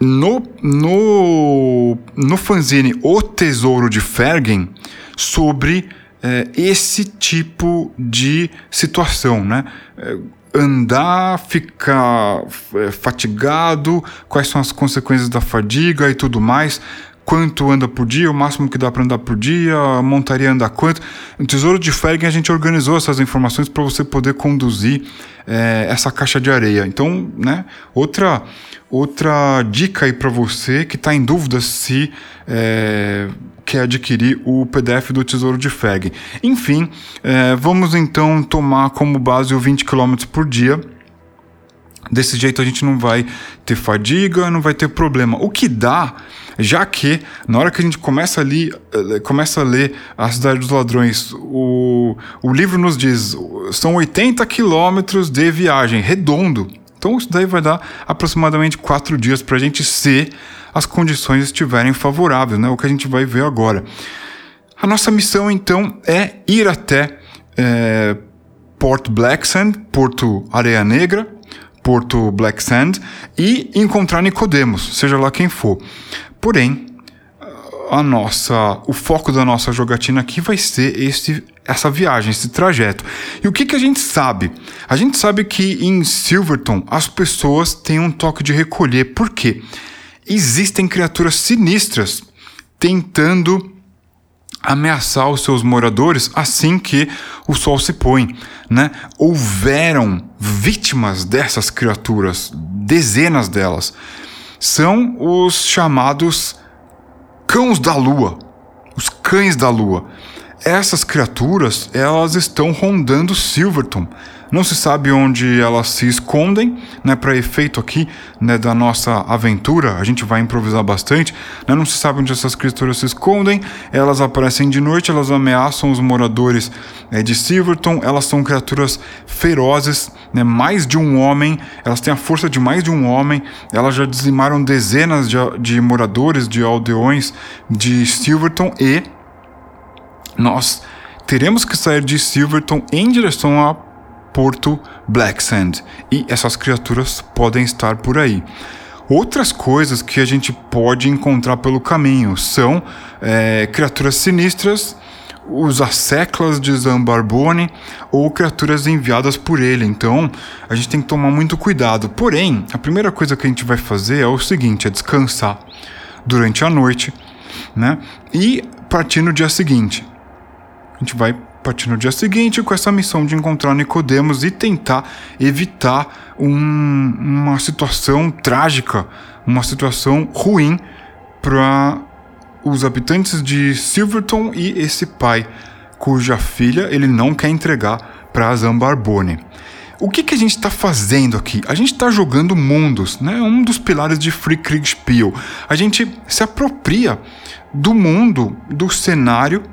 no, no, no fanzine O Tesouro de Fergen sobre é, esse tipo de situação, né? É, andar, ficar é, fatigado, quais são as consequências da fadiga e tudo mais quanto anda por dia, o máximo que dá para andar por dia, a montaria anda quanto. No Tesouro de Fergen a gente organizou essas informações para você poder conduzir é, essa caixa de areia. Então, né, outra, outra dica aí para você que está em dúvida se é, quer adquirir o PDF do Tesouro de Fergen. Enfim, é, vamos então tomar como base o 20 km por dia. Desse jeito a gente não vai ter fadiga, não vai ter problema. O que dá já que na hora que a gente começa ali, eh, começa a ler A Cidade dos Ladrões, o, o livro nos diz são 80 quilômetros de viagem, redondo. Então isso daí vai dar aproximadamente quatro dias para a gente se as condições estiverem favoráveis, né? O que a gente vai ver agora. A nossa missão então é ir até é, Port Blacksand, Porto Areia Negra, Porto Blacksand e encontrar Nicodemos, seja lá quem for. Porém, a nossa, o foco da nossa jogatina aqui vai ser esse, essa viagem, esse trajeto. E o que, que a gente sabe? A gente sabe que em Silverton as pessoas têm um toque de recolher. Por quê? Existem criaturas sinistras tentando ameaçar os seus moradores assim que o sol se põe, né? Houveram vítimas dessas criaturas, dezenas delas são os chamados cãos da lua, os cães da lua. Essas criaturas, elas estão rondando Silverton. Não se sabe onde elas se escondem, né? Para efeito aqui, né, da nossa aventura, a gente vai improvisar bastante. Né, não se sabe onde essas criaturas se escondem. Elas aparecem de noite, elas ameaçam os moradores é, de Silverton. Elas são criaturas ferozes, né? Mais de um homem. Elas têm a força de mais de um homem. Elas já dizimaram dezenas de, de moradores, de aldeões de Silverton e nós teremos que sair de Silverton em direção a Porto Blacksand e essas criaturas podem estar por aí. Outras coisas que a gente pode encontrar pelo caminho são é, criaturas sinistras, os asseclas de Zambarbone ou criaturas enviadas por ele. Então a gente tem que tomar muito cuidado. Porém, a primeira coisa que a gente vai fazer é o seguinte: é descansar durante a noite, né? E partir no dia seguinte. A gente vai partir no dia seguinte com essa missão de encontrar Nicodemos e tentar evitar um, uma situação trágica, uma situação ruim para os habitantes de Silverton e esse pai, cuja filha ele não quer entregar para Zambarbone. O que, que a gente está fazendo aqui? A gente está jogando mundos, né? Um dos pilares de Free Kriegspiel. A gente se apropria do mundo, do cenário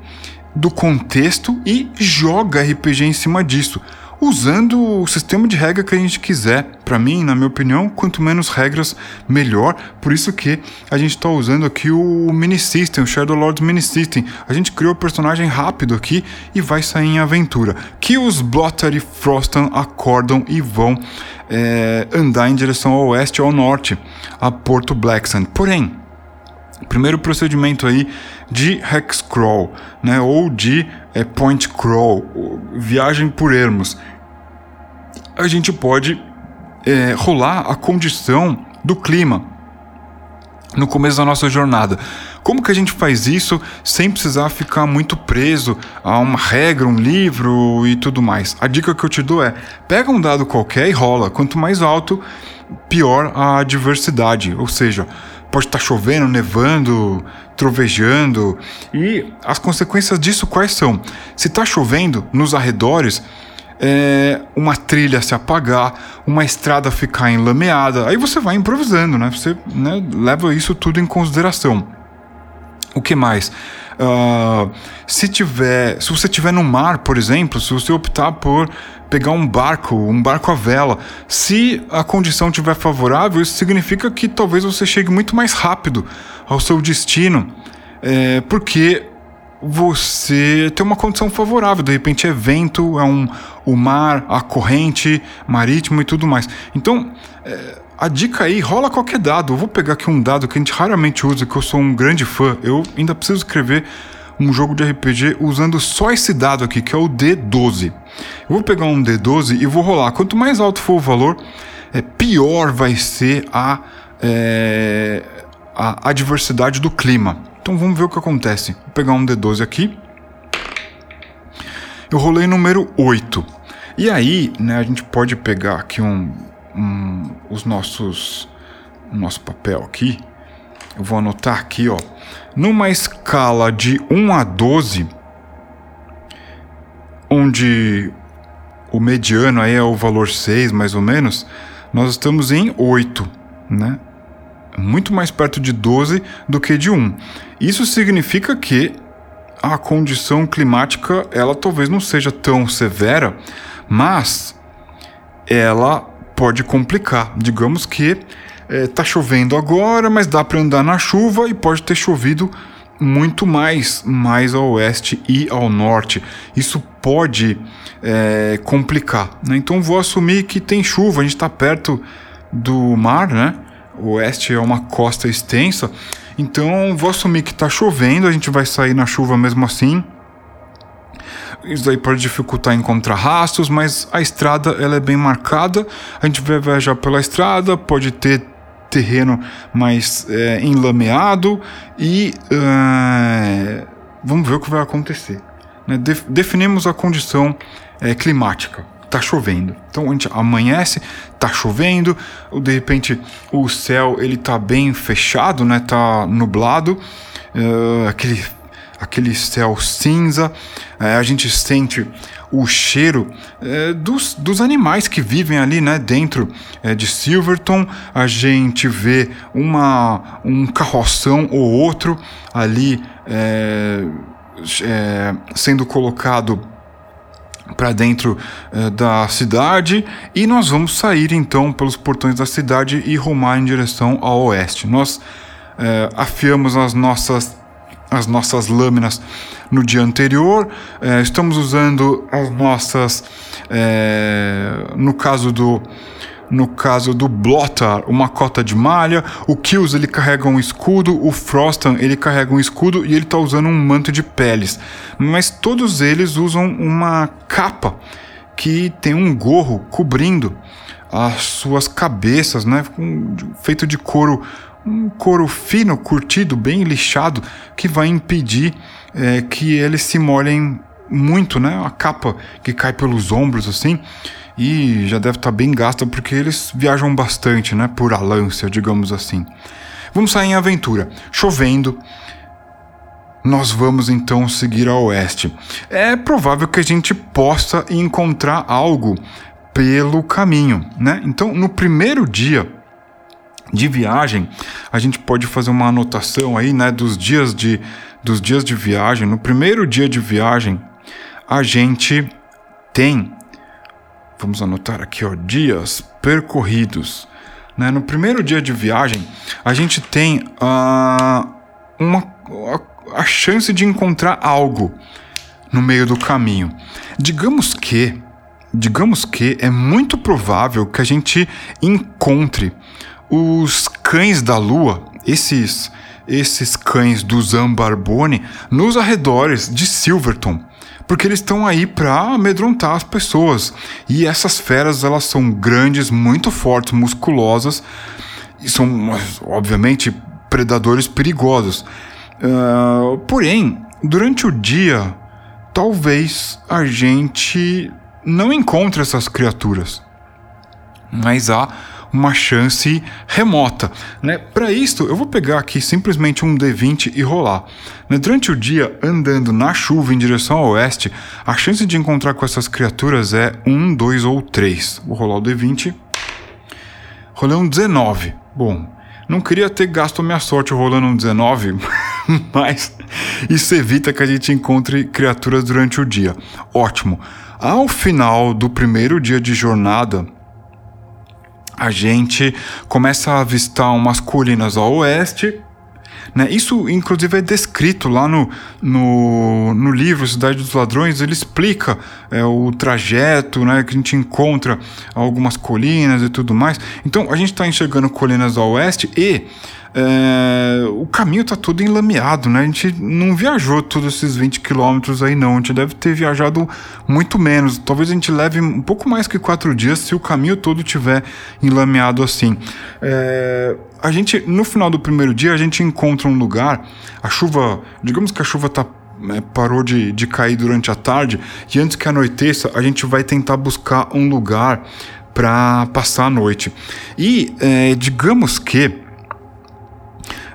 do contexto e joga RPG em cima disso usando o sistema de regra que a gente quiser. Para mim, na minha opinião, quanto menos regras, melhor. Por isso que a gente está usando aqui o mini system, o Shadow Lords mini system. A gente criou o personagem rápido aqui e vai sair em aventura. Que os Blotter e Frostan acordam e vão é, andar em direção ao oeste ou ao norte, a Porto Blacksand. Porém, primeiro procedimento aí de Hexcrawl, né, ou de é, Point Crawl, viagem por ermos. A gente pode é, rolar a condição do clima no começo da nossa jornada. Como que a gente faz isso sem precisar ficar muito preso a uma regra, um livro e tudo mais? A dica que eu te dou é: pega um dado qualquer e rola. Quanto mais alto, pior a diversidade. Ou seja, pode estar tá chovendo, nevando, trovejando. E as consequências disso quais são? Se está chovendo nos arredores, é, uma trilha se apagar, uma estrada ficar enlameada, aí você vai improvisando, né? Você né, leva isso tudo em consideração. O que mais? Uh, se tiver, se você tiver no mar, por exemplo, se você optar por pegar um barco, um barco à vela, se a condição tiver favorável, isso significa que talvez você chegue muito mais rápido ao seu destino, é, porque você tem uma condição favorável, de repente é vento, é um, o mar, a corrente marítimo e tudo mais. Então, é, a dica aí, rola qualquer dado. Eu vou pegar aqui um dado que a gente raramente usa, que eu sou um grande fã. Eu ainda preciso escrever um jogo de RPG usando só esse dado aqui, que é o D12. Eu vou pegar um D12 e vou rolar. Quanto mais alto for o valor, é, pior vai ser a, é, a adversidade do clima. Então vamos ver o que acontece. Vou pegar um D12 aqui. Eu rolei número 8. E aí, né, a gente pode pegar aqui um, um, os nossos nosso papel aqui. Eu vou anotar aqui, ó. Numa escala de 1 a 12, onde o mediano aí é o valor 6, mais ou menos, nós estamos em 8, né? Muito mais perto de 12 do que de 1. Isso significa que a condição climática, ela talvez não seja tão severa, mas ela pode complicar. Digamos que é, tá chovendo agora, mas dá para andar na chuva e pode ter chovido muito mais, mais ao oeste e ao norte. Isso pode é, complicar. Né? Então vou assumir que tem chuva, a gente está perto do mar, né? O oeste é uma costa extensa. Então vou assumir que está chovendo, a gente vai sair na chuva mesmo assim. Isso aí pode dificultar encontrar rastros, mas a estrada ela é bem marcada. A gente vai viajar pela estrada, pode ter terreno mais é, enlameado e uh, vamos ver o que vai acontecer. Né? De definimos a condição é, climática. Tá chovendo. Então a gente amanhece, tá chovendo, de repente o céu ele tá bem fechado, né? Tá nublado, uh, aquele aquele céu cinza, é, a gente sente o cheiro é, dos, dos animais que vivem ali né, dentro é, de Silverton, a gente vê uma, um carroção ou outro ali é, é, sendo colocado para dentro da cidade e nós vamos sair então pelos portões da cidade e rumar em direção ao oeste. Nós afiamos as nossas as nossas lâminas no dia anterior, é, estamos usando as nossas, é, no caso do no caso do Blotar, uma cota de malha, o Kills ele carrega um escudo, o Frostan ele carrega um escudo e ele está usando um manto de peles. Mas todos eles usam uma capa que tem um gorro cobrindo as suas cabeças, né, feito de couro um couro fino, curtido, bem lixado, que vai impedir é, que eles se molhem muito, né? A capa que cai pelos ombros assim e já deve estar tá bem gasta porque eles viajam bastante, né? Por Alância, digamos assim. Vamos sair em aventura. Chovendo, nós vamos então seguir a oeste. É provável que a gente possa encontrar algo pelo caminho, né? Então, no primeiro dia de viagem, a gente pode fazer uma anotação aí, né, dos dias de, dos dias de viagem, no primeiro dia de viagem, a gente tem, vamos anotar aqui, ó, dias percorridos. Né? No primeiro dia de viagem, a gente tem uh, uma, a, a chance de encontrar algo no meio do caminho. Digamos que, digamos que é muito provável que a gente encontre os cães da lua, esses esses cães do Zambarbone nos arredores de Silverton, porque eles estão aí para amedrontar as pessoas. E essas feras elas são grandes, muito fortes, musculosas e são obviamente predadores perigosos. Uh, porém, durante o dia talvez a gente não encontre essas criaturas. Mas há uma chance remota. Né? Para isso, eu vou pegar aqui simplesmente um D20 e rolar. Né? Durante o dia, andando na chuva em direção ao oeste, a chance de encontrar com essas criaturas é 1, 2 ou 3. Vou rolar o D20. Rolei um 19. Bom, não queria ter gasto minha sorte rolando um 19, mas isso evita que a gente encontre criaturas durante o dia. Ótimo. Ao final do primeiro dia de jornada, a gente começa a avistar umas colinas ao oeste. Né? Isso, inclusive, é descrito lá no, no, no livro Cidade dos Ladrões. Ele explica é, o trajeto né, que a gente encontra algumas colinas e tudo mais. Então, a gente está enxergando colinas ao oeste e é, o caminho tá todo enlameado, né? A gente não viajou todos esses 20 quilômetros aí, não. A gente deve ter viajado muito menos. Talvez a gente leve um pouco mais que quatro dias se o caminho todo tiver enlameado assim. É, a gente, no final do primeiro dia, a gente encontra um lugar. A chuva, digamos que a chuva tá é, parou de, de cair durante a tarde e antes que anoiteça a gente vai tentar buscar um lugar para passar a noite. E é, digamos que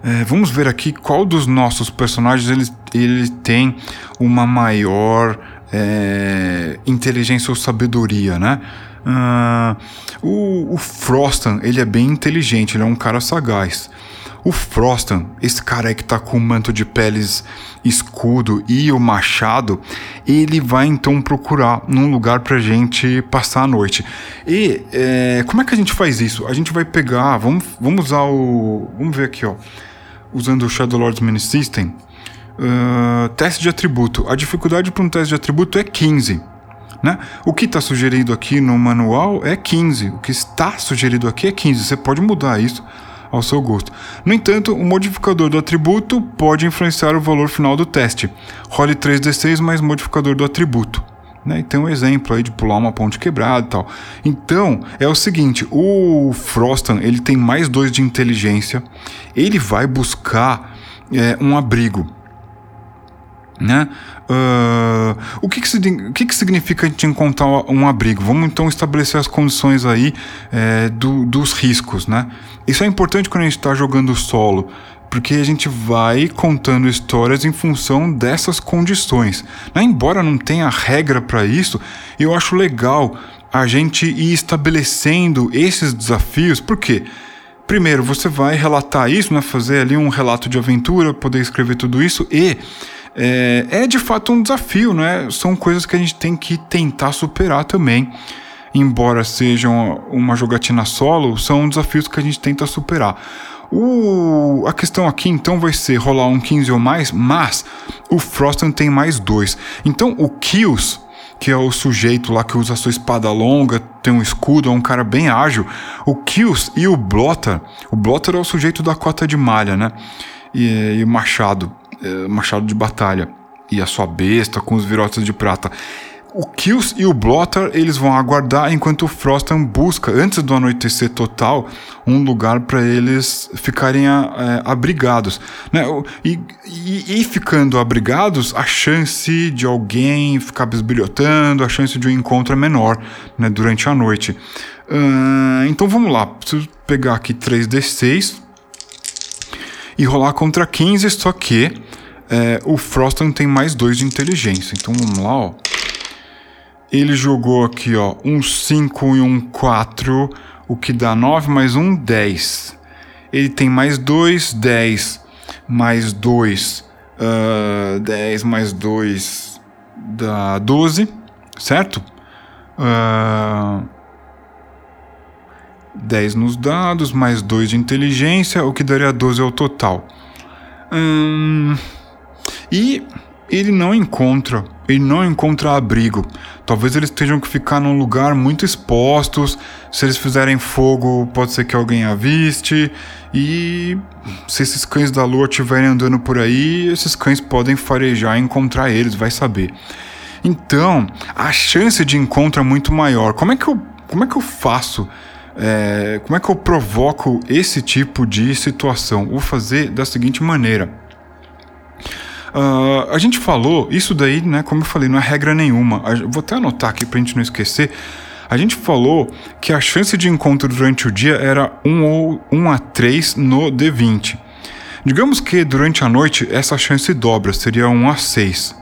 é, vamos ver aqui qual dos nossos personagens ele, ele tem uma maior é, inteligência ou sabedoria, né? Uh, o, o Frostan, ele é bem inteligente, ele é um cara sagaz. O Frostan, esse cara aí que tá com o manto de peles escudo e o machado, ele vai então procurar num lugar pra gente passar a noite. E é, como é que a gente faz isso? A gente vai pegar, vamos, vamos usar o. Vamos ver aqui, ó usando o Shadow Lords Mini System, uh, teste de atributo. A dificuldade para um teste de atributo é 15. Né? O que está sugerido aqui no manual é 15. O que está sugerido aqui é 15. Você pode mudar isso ao seu gosto. No entanto, o modificador do atributo pode influenciar o valor final do teste. Role 3d6 mais modificador do atributo. Né? E tem um exemplo aí de pular uma ponte quebrada e tal. Então, é o seguinte, o Frostan, ele tem mais dois de inteligência, ele vai buscar é, um abrigo. Né? Uh, o que, que, o que, que significa a gente encontrar um abrigo? Vamos então estabelecer as condições aí é, do, dos riscos, né? Isso é importante quando a gente está jogando solo, porque a gente vai contando histórias em função dessas condições. Né? Embora não tenha regra para isso, eu acho legal a gente ir estabelecendo esses desafios, porque primeiro você vai relatar isso, né? fazer ali um relato de aventura, poder escrever tudo isso e é, é de fato um desafio, né? São coisas que a gente tem que tentar superar também embora sejam uma jogatina solo, são desafios que a gente tenta superar. O, a questão aqui então vai ser rolar um 15 ou mais, mas o Frostan tem mais dois. Então o Kills, que é o sujeito lá que usa sua espada longa, tem um escudo, é um cara bem ágil. O Kills e o Blotter, o Blotter é o sujeito da cota de malha, né? E, e o machado, é, machado de batalha. E a sua besta com os virotes de prata. O Kills e o Blotter eles vão aguardar enquanto o Frostan busca, antes do anoitecer total, um lugar para eles ficarem é, abrigados. Né? E, e, e, ficando abrigados, a chance de alguém ficar bisbilhotando, a chance de um encontro é menor né, durante a noite. Uh, então vamos lá, preciso pegar aqui 3d6 e rolar contra 15, só que é, o Frostan tem mais 2 de inteligência. Então vamos lá, ó. Ele jogou aqui, ó, um 5 e um 4, o que dá 9 mais 1, 10. Ele tem mais 2, 10, mais 2, Uh, 10 mais 2 dá 12, certo? Uh, 10 nos dados, mais 2 de inteligência, o que daria 12 ao total. Hum, e ele não encontra, ele não encontra abrigo. Talvez eles tenham que ficar num lugar muito expostos. Se eles fizerem fogo, pode ser que alguém aviste. E se esses cães da lua estiverem andando por aí, esses cães podem farejar e encontrar eles, vai saber. Então, a chance de encontro é muito maior. Como é que eu, como é que eu faço? É, como é que eu provoco esse tipo de situação? Vou fazer da seguinte maneira. Uh, a gente falou, isso daí, né, como eu falei, não é regra nenhuma. vou até anotar aqui pra gente não esquecer. A gente falou que a chance de encontro durante o dia era 1, ou 1 a 3 no D20. Digamos que durante a noite essa chance dobra, seria 1 a 6.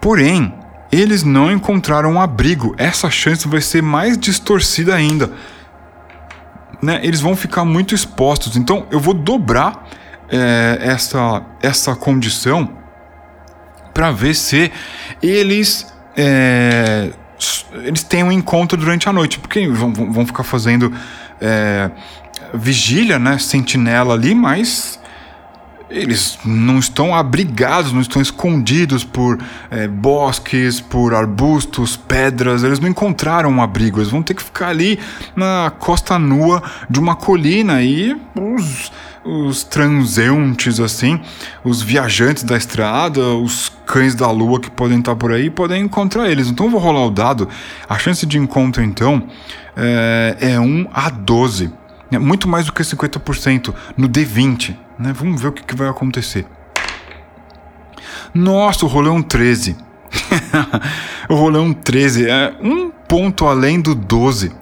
Porém, eles não encontraram um abrigo. Essa chance vai ser mais distorcida ainda. Né? Eles vão ficar muito expostos. Então eu vou dobrar é, essa, essa condição para ver se eles é, eles têm um encontro durante a noite, porque vão, vão ficar fazendo é, vigília, né, sentinela ali, mas eles não estão abrigados, não estão escondidos por é, bosques, por arbustos, pedras, eles não encontraram um abrigo, eles vão ter que ficar ali na costa nua de uma colina e os os transeuntes, assim, os viajantes da estrada, os cães da lua que podem estar por aí, podem encontrar eles. Então vou rolar o dado. A chance de encontro, então, é, é 1 a 12. É muito mais do que 50% no D20. Né? Vamos ver o que, que vai acontecer. Nossa, o rolê é um 13. o rolê é um 13. É um ponto além do 12.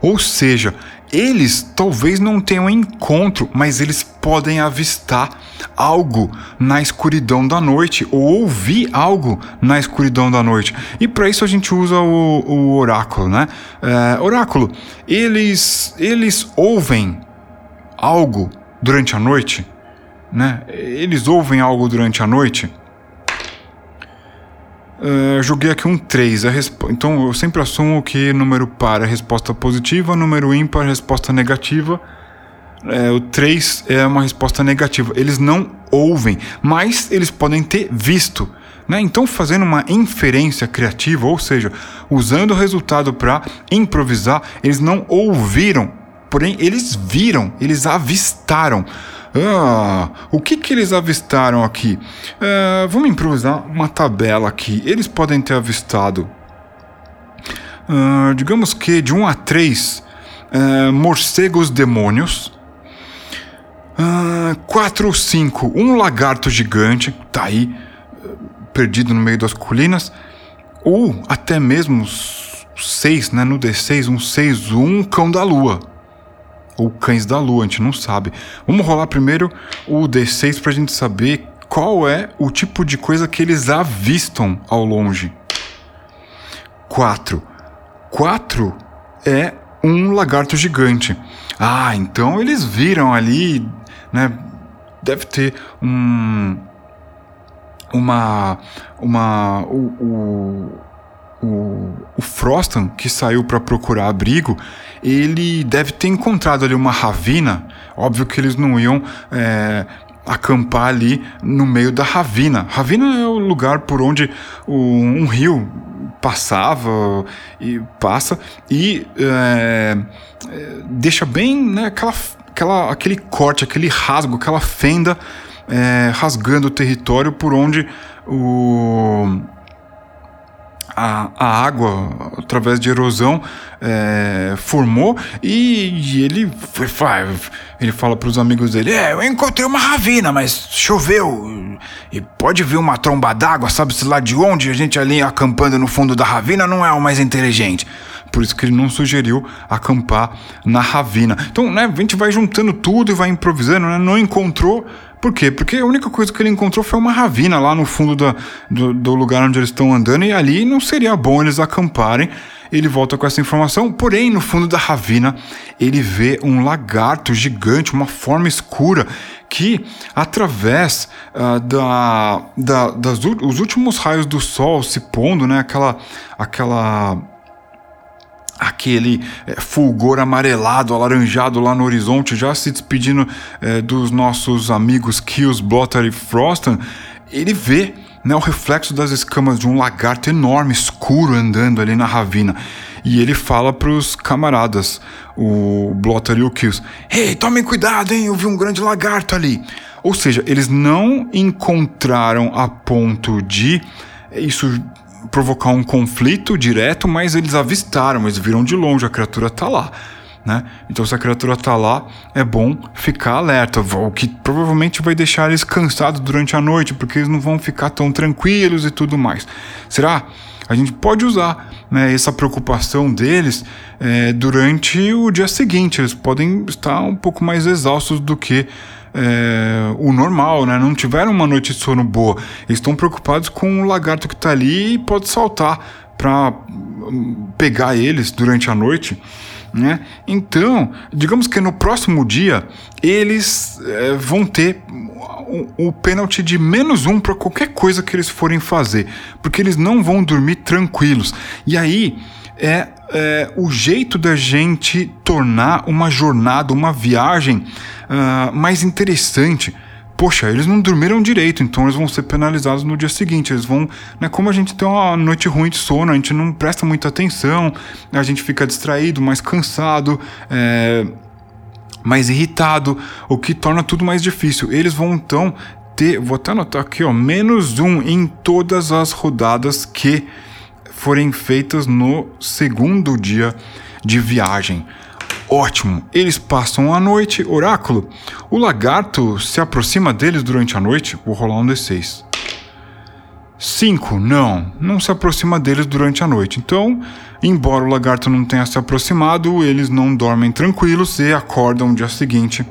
Ou seja, eles talvez não tenham encontro, mas eles podem avistar algo na escuridão da noite ou ouvir algo na escuridão da noite. E para isso a gente usa o, o oráculo, né? É, oráculo, eles eles ouvem algo durante a noite, né? Eles ouvem algo durante a noite. Uh, joguei aqui um 3. Então eu sempre assumo que número par é resposta positiva, número ímpar é resposta negativa. É, o 3 é uma resposta negativa. Eles não ouvem, mas eles podem ter visto. Né? Então, fazendo uma inferência criativa, ou seja, usando o resultado para improvisar, eles não ouviram, porém eles viram, eles avistaram. Ah, o que, que eles avistaram aqui? Uh, vamos improvisar uma tabela aqui. Eles podem ter avistado, uh, digamos que de 1 a 3, uh, morcegos demônios. 4 ou 5, um lagarto gigante, tá aí, perdido no meio das colinas. Ou até mesmo 6, né, no D6, um 6, um cão da lua ou Cães da Lua, a gente não sabe. Vamos rolar primeiro o D6 pra gente saber qual é o tipo de coisa que eles avistam ao longe. 4. 4 é um lagarto gigante. Ah, então eles viram ali, né? Deve ter um. Uma. Uma. O, o, o, o Frostan, que saiu para procurar abrigo, ele deve ter encontrado ali uma ravina. Óbvio que eles não iam é, acampar ali no meio da ravina. Ravina é o lugar por onde o, um rio passava e passa e é, é, deixa bem né, aquela, aquela, aquele corte, aquele rasgo, aquela fenda é, rasgando o território por onde o a, a água, através de erosão, é, formou e, e ele, ele fala para os amigos dele: É, eu encontrei uma ravina, mas choveu. E pode vir uma tromba d'água, sabe-se lá de onde? A gente ali acampando no fundo da ravina não é o mais inteligente. Por isso que ele não sugeriu acampar na ravina. Então, né, a gente vai juntando tudo e vai improvisando, né? Não encontrou, Por quê? Porque a única coisa que ele encontrou foi uma ravina lá no fundo da, do, do lugar onde eles estão andando, e ali não seria bom eles acamparem ele volta com essa informação, porém, no fundo da ravina, ele vê um lagarto gigante, uma forma escura, que através uh, da, da, das, os últimos raios do sol se pondo, né, aquela, aquela aquele é, fulgor amarelado, alaranjado lá no horizonte, já se despedindo é, dos nossos amigos Kills, Blotter e Frostan, ele vê né, o reflexo das escamas de um lagarto enorme, escuro, andando ali na ravina. E ele fala pros camaradas, o Blotter e o Kills: Ei, tomem cuidado, hein, eu vi um grande lagarto ali. Ou seja, eles não encontraram a ponto de isso provocar um conflito direto, mas eles avistaram, eles viram de longe, a criatura tá lá. Né? Então, se a criatura tá lá, é bom ficar alerta, o que provavelmente vai deixar eles cansados durante a noite, porque eles não vão ficar tão tranquilos e tudo mais. Será? A gente pode usar né, essa preocupação deles é, durante o dia seguinte. Eles podem estar um pouco mais exaustos do que é, o normal, né? Não tiveram uma noite de sono boa. Eles estão preocupados com o lagarto que está ali e pode saltar para hum, pegar eles durante a noite. Né? Então, digamos que no próximo dia eles é, vão ter o, o pênalti de menos um para qualquer coisa que eles forem fazer, porque eles não vão dormir tranquilos. E aí é, é o jeito da gente tornar uma jornada, uma viagem uh, mais interessante poxa, eles não dormiram direito, então eles vão ser penalizados no dia seguinte. Eles vão, né, como a gente tem uma noite ruim de sono, a gente não presta muita atenção, a gente fica distraído, mais cansado, é, mais irritado, o que torna tudo mais difícil. Eles vão então ter, vou até anotar aqui, ó, menos um em todas as rodadas que forem feitas no segundo dia de viagem. Ótimo, eles passam a noite. Oráculo, o lagarto se aproxima deles durante a noite? Vou rolar um D6. 5. Não, não se aproxima deles durante a noite. Então, embora o lagarto não tenha se aproximado, eles não dormem tranquilos e acordam no dia seguinte.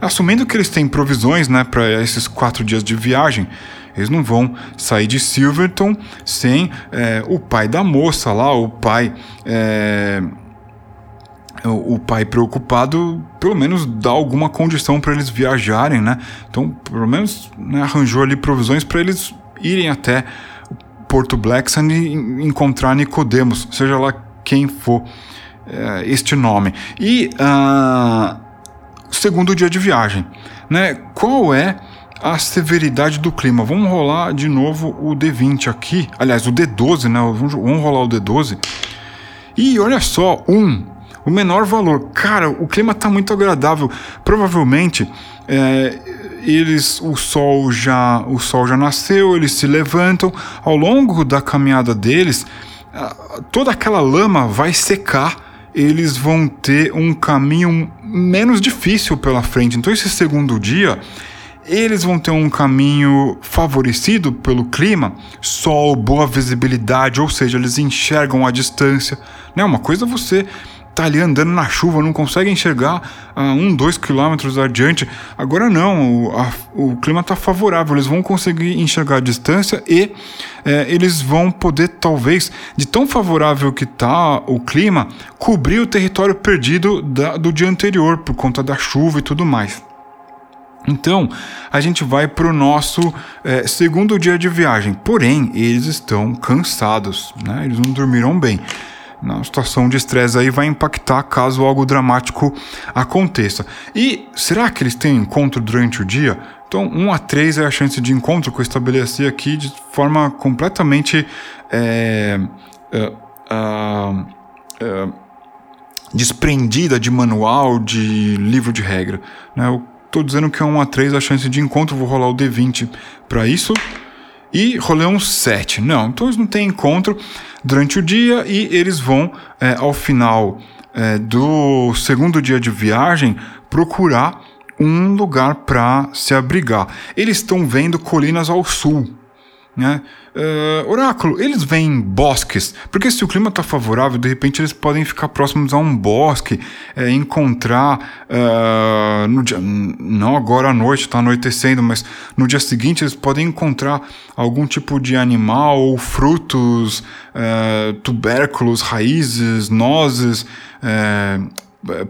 Assumindo que eles têm provisões né, para esses quatro dias de viagem, eles não vão sair de Silverton sem é, o pai da moça lá, o pai. É, o pai preocupado, pelo menos dá alguma condição para eles viajarem, né? Então, pelo menos né, arranjou ali provisões para eles irem até Porto Blackson e encontrar Nicodemos, seja lá quem for é, este nome. E uh, segundo dia de viagem, né? Qual é a severidade do clima? Vamos rolar de novo o D20 aqui, aliás, o D12, né? Vamos rolar o D12. E olha só, um o menor valor. Cara, o clima tá muito agradável. Provavelmente é, eles, o sol já, o sol já nasceu, eles se levantam. Ao longo da caminhada deles, toda aquela lama vai secar. Eles vão ter um caminho menos difícil pela frente. Então esse segundo dia eles vão ter um caminho favorecido pelo clima, sol, boa visibilidade, ou seja, eles enxergam a distância. Né? Uma coisa é você tá ali andando na chuva, não consegue enxergar a um, dois quilômetros adiante. Agora não, o, a, o clima está favorável, eles vão conseguir enxergar a distância e é, eles vão poder, talvez, de tão favorável que tá o clima, cobrir o território perdido da, do dia anterior por conta da chuva e tudo mais. Então, a gente vai para o nosso é, segundo dia de viagem. Porém, eles estão cansados, né? eles não dormiram bem na situação de estresse aí vai impactar caso algo dramático aconteça. E será que eles têm encontro durante o dia? Então, 1 a 3 é a chance de encontro que eu estabeleci aqui de forma completamente é, é, é, desprendida de manual, de livro de regra. Né? Eu estou dizendo que é 1 a 3 a chance de encontro, vou rolar o D20 para isso. E rolei um 7. Não, então eles não têm encontro durante o dia e eles vão, é, ao final é, do segundo dia de viagem, procurar um lugar para se abrigar. Eles estão vendo colinas ao sul. Né? Uh, oráculo, eles vêm em bosques, porque se o clima está favorável, de repente eles podem ficar próximos a um bosque, é, encontrar uh, no dia, não agora à noite, está anoitecendo, mas no dia seguinte eles podem encontrar algum tipo de animal ou frutos, uh, tubérculos, raízes, nozes, eh,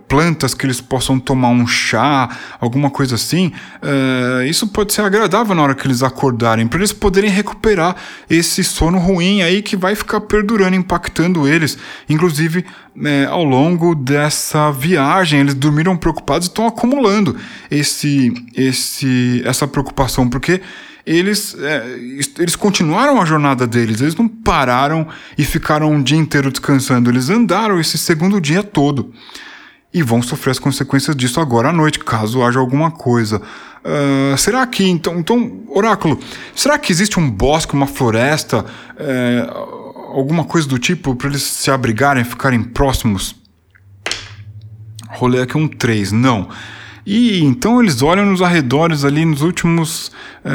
plantas que eles possam tomar um chá, alguma coisa assim, uh, isso pode ser agradável na hora que eles acordarem, para eles poderem recuperar esse sono ruim aí que vai ficar perdurando, impactando eles. Inclusive, é, ao longo dessa viagem, eles dormiram preocupados e estão acumulando esse, esse, essa preocupação, porque eles, é, eles continuaram a jornada deles, eles não pararam e ficaram um dia inteiro descansando, eles andaram esse segundo dia todo e vão sofrer as consequências disso agora à noite, caso haja alguma coisa. Uh, será que, então, então, Oráculo, será que existe um bosque, uma floresta, é, alguma coisa do tipo para eles se abrigarem, ficarem próximos? Rolei aqui um 3, não. E então eles olham nos arredores ali nos últimos é,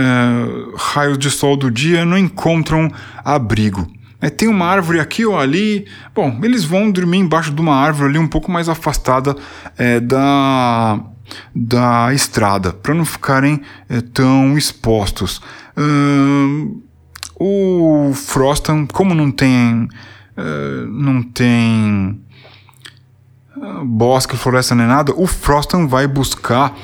raios de sol do dia, não encontram abrigo. É, tem uma árvore aqui ou ali. Bom, eles vão dormir embaixo de uma árvore ali um pouco mais afastada é, da, da estrada, para não ficarem é, tão expostos. Uh, o Frostan, como não tem. Uh, não tem. Uh, bosque, floresta nem nada, o Frostan vai buscar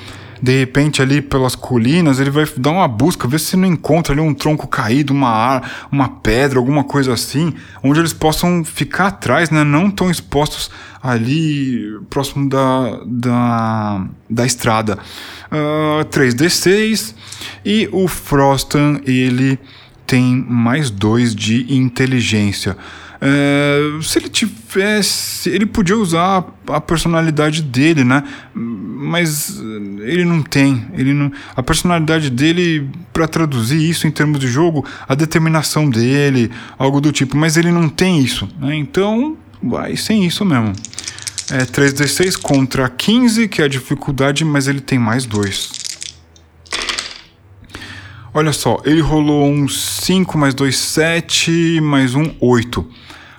de repente ali pelas colinas, ele vai dar uma busca, ver se não encontra ali um tronco caído, uma ar, uma pedra, alguma coisa assim, onde eles possam ficar atrás, né, não tão expostos ali próximo da, da, da estrada. Uh, ah, 3d6 e o Frostan ele tem mais 2 de inteligência. É, se ele tivesse, ele podia usar a personalidade dele, né? Mas ele não tem. Ele não, a personalidade dele, para traduzir isso em termos de jogo, a determinação dele, algo do tipo. Mas ele não tem isso. Né? Então, vai sem isso mesmo. É 3d6 contra 15, que é a dificuldade, mas ele tem mais 2. Olha só, ele rolou um 5 mais 2, 7, mais um 8.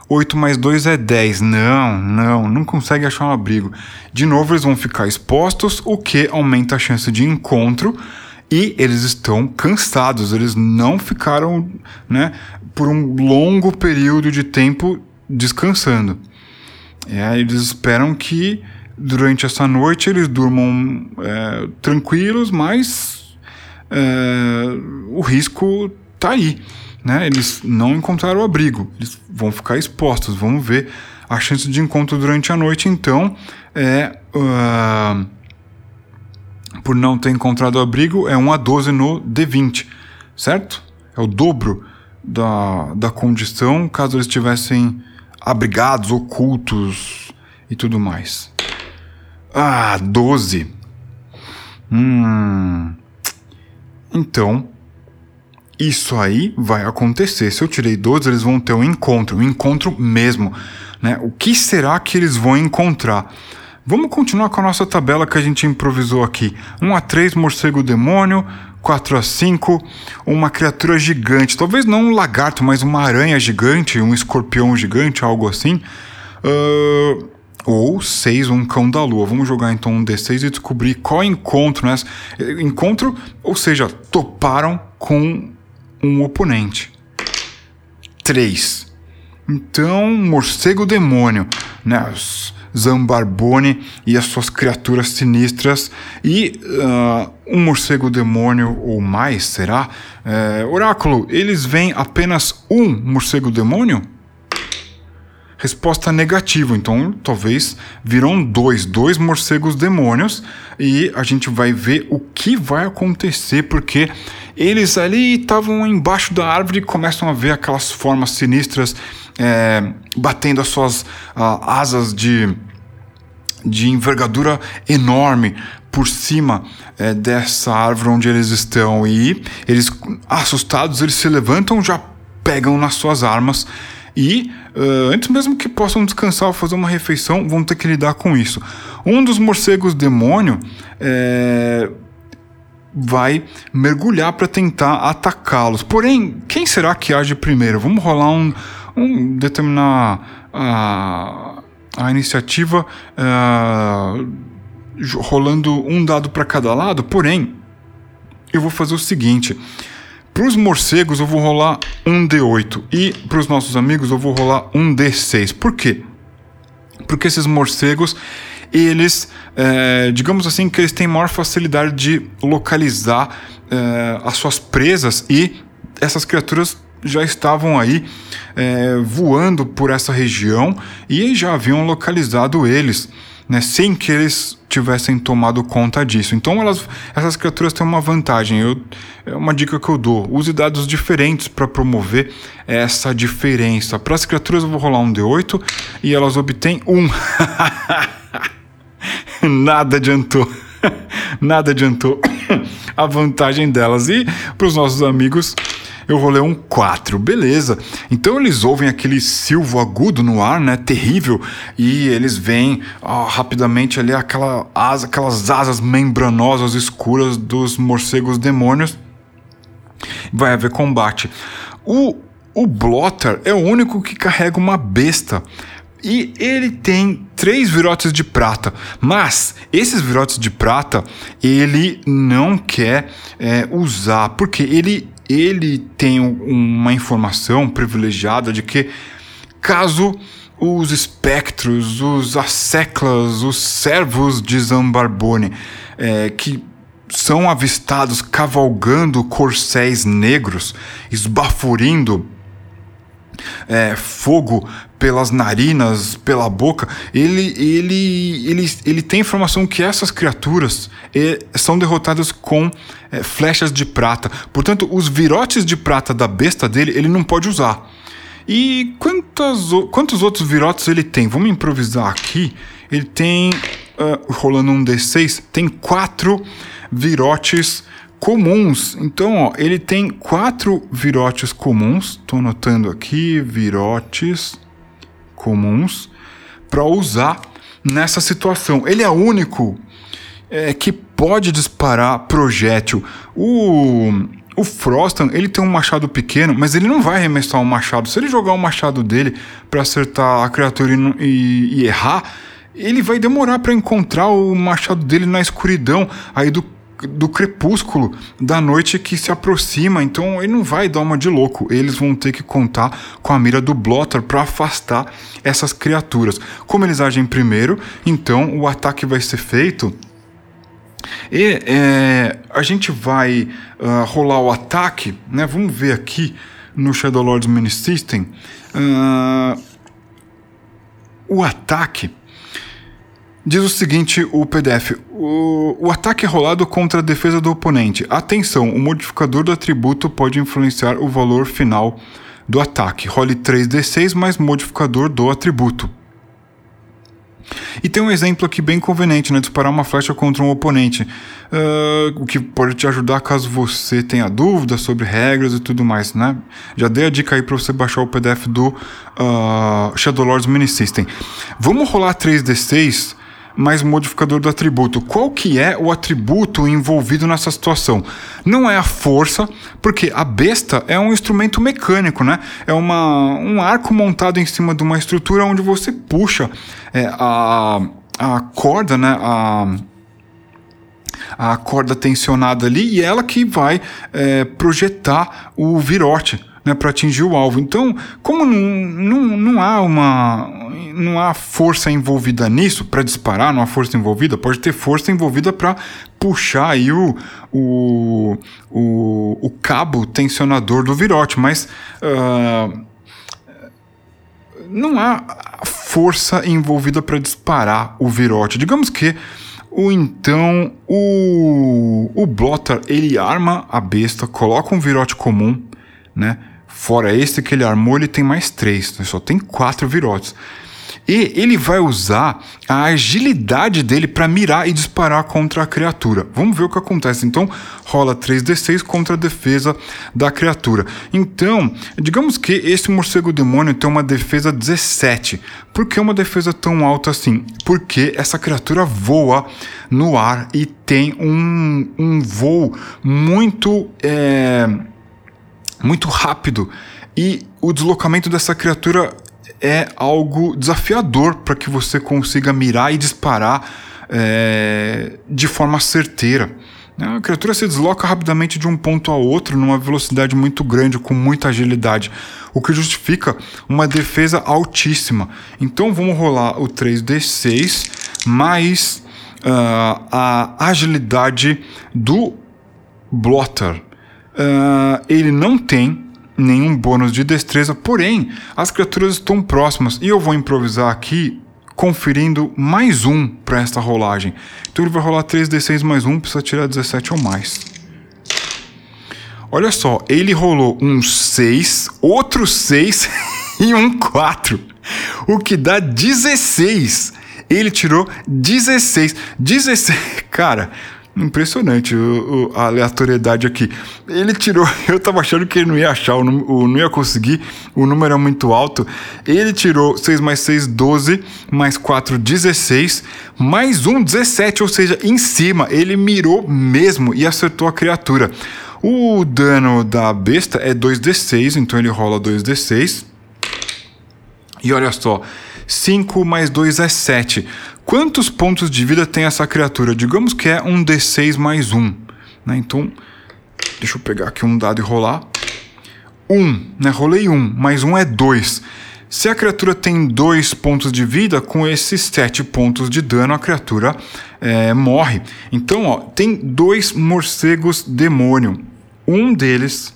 8 mais 2 é 10. Não, não, não consegue achar um abrigo. De novo, eles vão ficar expostos, o que aumenta a chance de encontro. E eles estão cansados, eles não ficaram né, por um longo período de tempo descansando. É, eles esperam que durante essa noite eles durmam é, tranquilos, mas o risco está aí. Né? Eles não encontraram abrigo, eles vão ficar expostos. Vamos ver a chance de encontro durante a noite, então, é. Uh, por não ter encontrado abrigo, é 1 a 12 no D20, certo? É o dobro da, da condição caso eles estivessem abrigados, ocultos e tudo mais. Ah, 12. Hum. Então, isso aí vai acontecer. Se eu tirei 12, eles vão ter um encontro, um encontro mesmo. Né? O que será que eles vão encontrar? Vamos continuar com a nossa tabela que a gente improvisou aqui. 1 a 3, morcego demônio. 4 a 5, uma criatura gigante. Talvez não um lagarto, mas uma aranha gigante, um escorpião gigante, algo assim. Uh, ou 6, um cão da lua. Vamos jogar então um D6 e descobrir qual encontro, né? Encontro, ou seja, toparam com um oponente. 3. Então, morcego demônio, né? Zambarbone e as suas criaturas sinistras e uh, um morcego demônio ou mais, será? Uh, oráculo, eles veem apenas um morcego demônio? Resposta negativa. Então, talvez viram dois, dois morcegos demônios e a gente vai ver o que vai acontecer, porque eles ali estavam embaixo da árvore e começam a ver aquelas formas sinistras é, batendo as suas uh, asas de, de envergadura enorme por cima é, dessa árvore onde eles estão e eles assustados eles se levantam já pegam nas suas armas e uh, antes mesmo que possam descansar ou fazer uma refeição, vão ter que lidar com isso. Um dos morcegos demônio é, vai mergulhar para tentar atacá-los. Porém, quem será que age primeiro? Vamos rolar um, um determinar a, a iniciativa uh, rolando um dado para cada lado. Porém, eu vou fazer o seguinte. Para os morcegos eu vou rolar um D8 e para os nossos amigos eu vou rolar um D6. Por quê? Porque esses morcegos eles, é, digamos assim, que eles têm maior facilidade de localizar é, as suas presas e essas criaturas já estavam aí é, voando por essa região e já haviam localizado eles, né, sem que eles tivessem tomado conta disso. Então elas, essas criaturas têm uma vantagem. Eu, é uma dica que eu dou: use dados diferentes para promover essa diferença. Para as criaturas eu vou rolar um D8 e elas obtêm um. Nada adiantou. Nada adiantou a vantagem delas. E para os nossos amigos, eu rolei um 4, beleza. Então eles ouvem aquele silvo agudo no ar, né? Terrível. E eles veem ó, rapidamente ali aquela asa, aquelas asas membranosas escuras dos morcegos demônios. Vai haver combate. O, o Blotter é o único que carrega uma besta. E ele tem três virotes de prata, mas esses virotes de prata ele não quer é, usar, porque ele, ele tem uma informação privilegiada de que caso os espectros, os asseclas, os servos de Zambarbone, é, que são avistados cavalgando corcéis negros, esbaforindo é, fogo pelas narinas, pela boca, ele, ele, ele, ele tem informação que essas criaturas é, são derrotadas com é, flechas de prata. Portanto, os virotes de prata da besta dele, ele não pode usar. E quantos, quantos outros virotes ele tem? Vamos improvisar aqui. Ele tem, uh, rolando um D6, tem quatro virotes comuns. Então, ó, ele tem quatro virotes comuns. Estou anotando aqui, virotes comuns para usar nessa situação. Ele é o único é, que pode disparar projétil. O, o Frostan, ele tem um machado pequeno, mas ele não vai arremessar um machado. Se ele jogar o machado dele para acertar a criatura e, e, e errar, ele vai demorar para encontrar o machado dele na escuridão aí do do crepúsculo da noite que se aproxima, então ele não vai dar uma de louco. Eles vão ter que contar com a mira do Blotter para afastar essas criaturas. Como eles agem primeiro, então o ataque vai ser feito. E é, a gente vai uh, rolar o ataque, né? Vamos ver aqui no Shadow Lords Mini System. Uh, o ataque Diz o seguinte o PDF: o, o, ataque é rolado contra a defesa do oponente. Atenção, o modificador do atributo pode influenciar o valor final do ataque. Role 3d6 mais modificador do atributo. E tem um exemplo aqui bem conveniente, né? Disparar uma flecha contra um oponente. Uh, o que pode te ajudar caso você tenha dúvidas sobre regras e tudo mais, né? Já dei a dica aí para você baixar o PDF do uh, Shadow Lords Mini System. Vamos rolar 3d6 mais modificador do atributo. Qual que é o atributo envolvido nessa situação? Não é a força, porque a besta é um instrumento mecânico, né? É uma, um arco montado em cima de uma estrutura onde você puxa é, a, a corda, né? A, a corda tensionada ali e ela que vai é, projetar o virote né, para atingir o alvo. Então, como não, não, não há uma não há força envolvida nisso para disparar, não há força envolvida, pode ter força envolvida para puxar aí o, o, o, o, cabo tensionador do virote, mas uh, não há força envolvida para disparar o virote. Digamos que o então o, o Blotter ele arma a besta, coloca um virote comum, né? Fora esse que ele armou, ele tem mais três, né? só tem quatro virotes. E ele vai usar a agilidade dele para mirar e disparar contra a criatura. Vamos ver o que acontece. Então, rola 3d6 contra a defesa da criatura. Então, digamos que esse morcego demônio tem uma defesa 17. Por que uma defesa tão alta assim? Porque essa criatura voa no ar e tem um, um voo muito. É, muito rápido. E o deslocamento dessa criatura é algo desafiador para que você consiga mirar e disparar é, de forma certeira. A criatura se desloca rapidamente de um ponto a outro numa velocidade muito grande, com muita agilidade, o que justifica uma defesa altíssima. Então vamos rolar o 3d6 mais uh, a agilidade do Blotter. Uh, ele não tem nenhum bônus de destreza, porém as criaturas estão próximas e eu vou improvisar aqui conferindo mais um para esta rolagem. Então ele vai rolar 3d6 mais um, precisa tirar 17 ou mais. Olha só, ele rolou um 6, outro 6 e um 4, o que dá 16. Ele tirou 16. 16. Cara, Impressionante o, o, a aleatoriedade aqui. Ele tirou, eu tava achando que ele não ia achar, o, o, não ia conseguir, o número é muito alto. Ele tirou 6 mais 6, 12, mais 4, 16, mais 1, 17, ou seja, em cima. Ele mirou mesmo e acertou a criatura. O dano da besta é 2d6, então ele rola 2d6. E olha só, 5 mais 2 é 7. Quantos pontos de vida tem essa criatura? Digamos que é um D6 mais 1. Né? Então, deixa eu pegar aqui um dado e rolar. 1, né? Rolei 1, mais 1 é 2. Se a criatura tem 2 pontos de vida, com esses 7 pontos de dano, a criatura é, morre. Então, ó, tem dois morcegos demônio. Um deles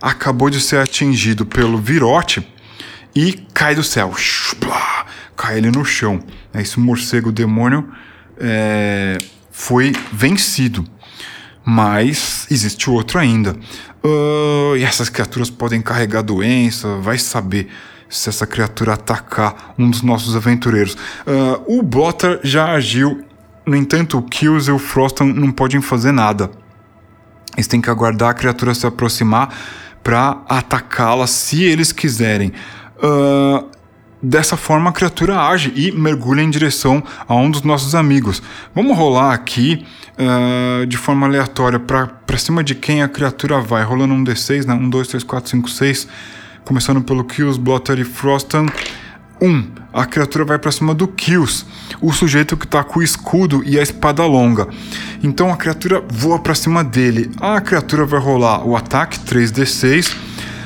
acabou de ser atingido pelo virote e cai do céu. Cai ele no chão. Esse morcego demônio é, foi vencido. Mas existe outro ainda. Uh, e essas criaturas podem carregar doença, vai saber se essa criatura atacar um dos nossos aventureiros. Uh, o Blotter já agiu, no entanto, o Kills e o Froston não podem fazer nada. Eles têm que aguardar a criatura se aproximar para atacá-la se eles quiserem. Uh, dessa forma a criatura age e mergulha em direção a um dos nossos amigos. Vamos rolar aqui uh, de forma aleatória para cima de quem a criatura vai. Rolando um D6, né? 1, 2, 3, 4, 5, 6. Começando pelo Kills, Blotter e Frostan. 1. Um, a criatura vai para cima do Kills, o sujeito que está com o escudo e a espada longa. Então a criatura voa para cima dele. A criatura vai rolar o ataque 3d6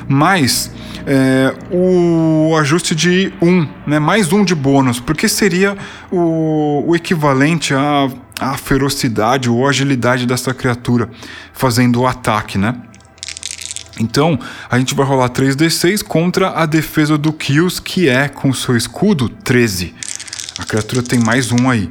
mais é, o ajuste de 1, um, né, mais um de bônus, porque seria o, o equivalente à, à ferocidade ou agilidade dessa criatura fazendo o ataque, né? Então, a gente vai rolar 3d6 contra a defesa do Kills, que é com seu escudo 13. A criatura tem mais um aí.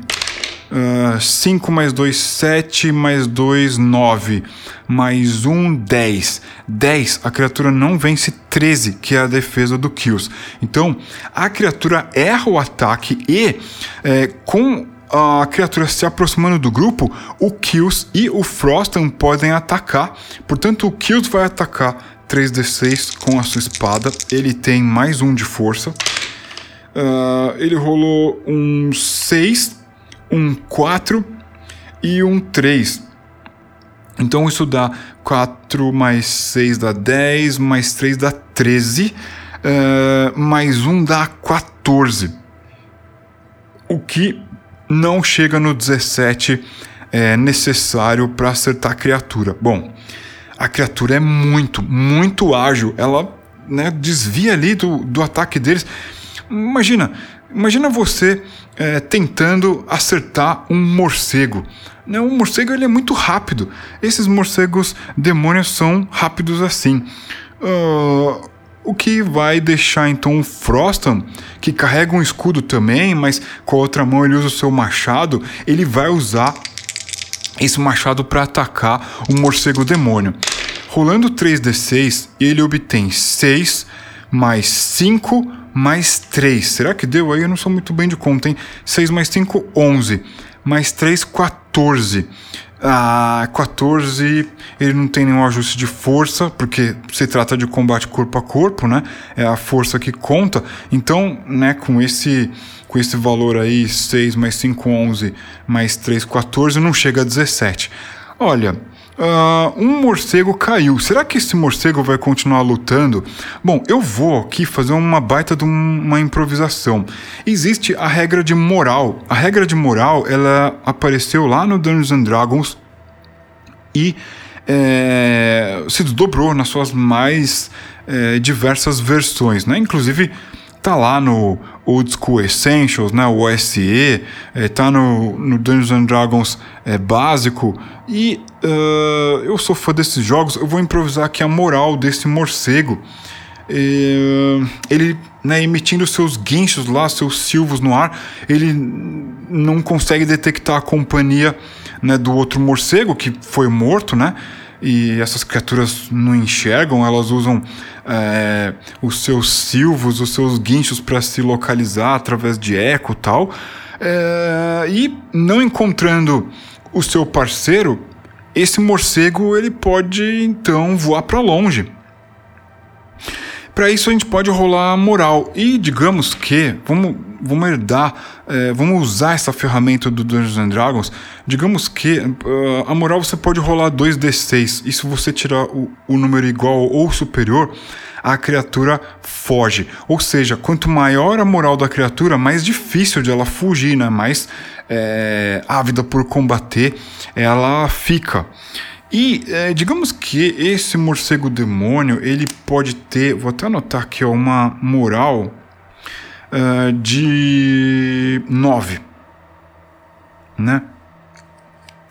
5 uh, mais 2, 7, mais 2, 9, mais 1, 10. 10, a criatura não vence 13, que é a defesa do Kills. Então, a criatura erra o ataque e, é, com a criatura se aproximando do grupo, o Kills e o Frostan podem atacar. Portanto, o Kills vai atacar 3d6 com a sua espada. Ele tem mais um de força. Uh, ele rolou um 6 um 4 e um 3. Então isso dá 4 mais 6 dá 10, mais 3 dá 13, uh, eh, mais 1 dá 14. O que não chega no 17 é necessário para acertar a criatura. Bom, a criatura é muito, muito ágil. Ela né, desvia ali do, do ataque deles. Imagina, imagina você é, tentando acertar um morcego. Né, um morcego ele é muito rápido. Esses morcegos demônios são rápidos assim. Uh, o que vai deixar então o Frostan, que carrega um escudo também, mas com a outra mão ele usa o seu machado, ele vai usar esse machado para atacar o morcego demônio. Rolando 3d6, ele obtém 6 mais 5 mais 3. Será que deu aí? Eu não sou muito bem de conta, hein? 6 mais 5, 11. Mais 3, 14. Ah, 14, ele não tem nenhum ajuste de força, porque se trata de combate corpo a corpo, né? É a força que conta. Então, né, com esse com esse valor aí, 6 mais 5, 11, mais 3, 14, não chega a 17. Olha, Uh, um morcego caiu. Será que esse morcego vai continuar lutando? Bom, eu vou aqui fazer uma baita de uma improvisação. Existe a regra de moral. A regra de moral ela apareceu lá no Dungeons and Dragons e é, se desdobrou nas suas mais é, diversas versões, né? Inclusive tá lá no Old School Essentials, né, o OSE, é, tá no, no Dungeons and Dragons é, básico e uh, eu sou fã desses jogos, eu vou improvisar aqui a moral desse morcego. Ele, né, emitindo seus guinchos lá, seus silvos no ar, ele não consegue detectar a companhia né, do outro morcego que foi morto, né? E essas criaturas não enxergam, elas usam é, os seus silvos, os seus guinchos para se localizar através de eco tal. É, e não encontrando o seu parceiro, esse morcego ele pode então voar para longe. Para isso a gente pode rolar moral e digamos que vamos, vamos herdar, é, vamos usar essa ferramenta do Dungeons and Dragons. Digamos que uh, a moral você pode rolar 2d6 e se você tirar o, o número igual ou superior, a criatura foge. Ou seja, quanto maior a moral da criatura, mais difícil de ela fugir, né? mais é, ávida por combater ela fica. E é, digamos que esse morcego demônio ele pode ter, vou até anotar aqui, uma moral uh, de 9. Né?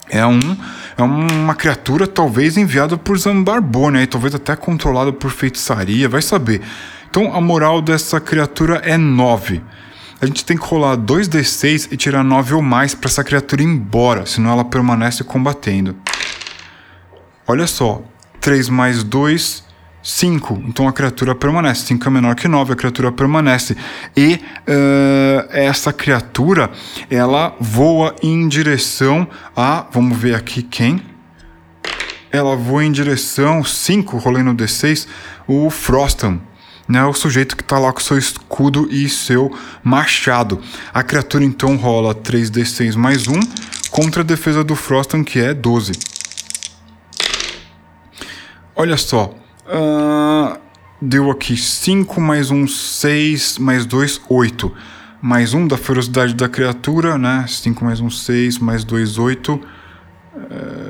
É, um, é uma criatura talvez enviada por Zambarbone, aí, talvez até controlada por feitiçaria, vai saber. Então a moral dessa criatura é 9 a gente tem que rolar 2d6 e tirar 9 ou mais para essa criatura ir embora, senão ela permanece combatendo. Olha só, 3 mais 2, 5. Então a criatura permanece. 5 é menor que 9, a criatura permanece. E uh, essa criatura, ela voa em direção a. Vamos ver aqui quem. Ela voa em direção 5, rolei no D6, o Frostam né, o sujeito que está lá com seu escudo e seu machado. A criatura então rola 3d6 mais 1 contra a defesa do Frostan, que é 12. Olha só. Uh, deu aqui 5 mais 1, 6, mais 2, 8. Mais 1 da ferocidade da criatura, né? 5 mais 1, 6, mais 2, 8. Uh,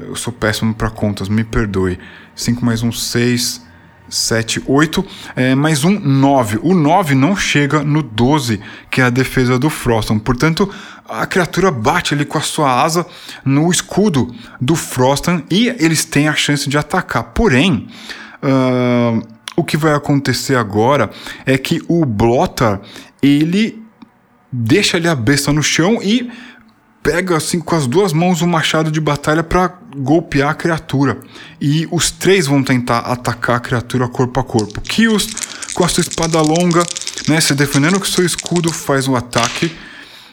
eu sou péssimo para contas, me perdoe. 5 mais 1, 6. 7, 8, é, mais um 9. O 9 não chega no 12, que é a defesa do Froston. Portanto, a criatura bate ali com a sua asa no escudo do Froston e eles têm a chance de atacar. Porém, o que vai acontecer agora é que o Blotter ele deixa ali a besta no chão e pega assim com as duas mãos o machado de batalha para golpear a criatura. E os três vão tentar atacar a criatura corpo a corpo. Kios, com a sua espada longa, né, se defendendo com seu escudo, faz um ataque.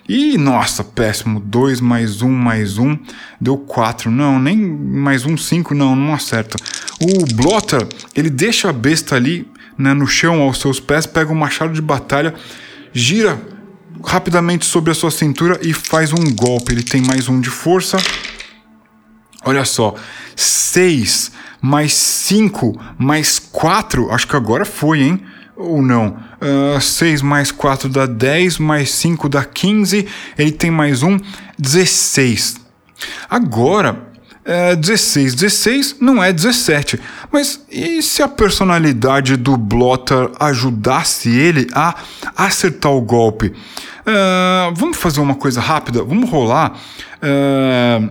E nossa, péssimo. 2 mais 1 um, mais 1 um, deu 4. Não, nem mais 1, um, 5, não, não acerta. O Blotter, ele deixa a besta ali né, no chão aos seus pés, pega o machado de batalha, gira rapidamente sobre a sua cintura e faz um golpe. Ele tem mais um de força. Olha só, 6 mais 5 mais 4, acho que agora foi, hein? Ou não? Uh, 6 mais 4 dá 10, mais 5 dá 15, ele tem mais um, 16. Agora, é 16. 16 não é 17. Mas e se a personalidade do Blotter ajudasse ele a acertar o golpe? Uh, vamos fazer uma coisa rápida? Vamos rolar. Uh,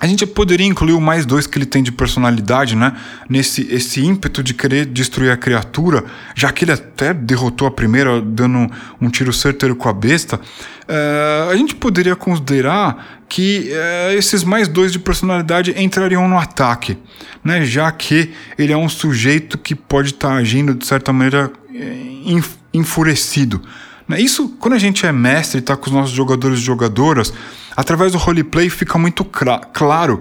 a gente poderia incluir o mais dois que ele tem de personalidade, né? Nesse esse ímpeto de querer destruir a criatura, já que ele até derrotou a primeira dando um tiro certeiro com a besta. Uh, a gente poderia considerar que uh, esses mais dois de personalidade entrariam no ataque, né? Já que ele é um sujeito que pode estar tá agindo de certa maneira enfurecido. Né? Isso, quando a gente é mestre e está com os nossos jogadores e jogadoras, através do roleplay fica muito claro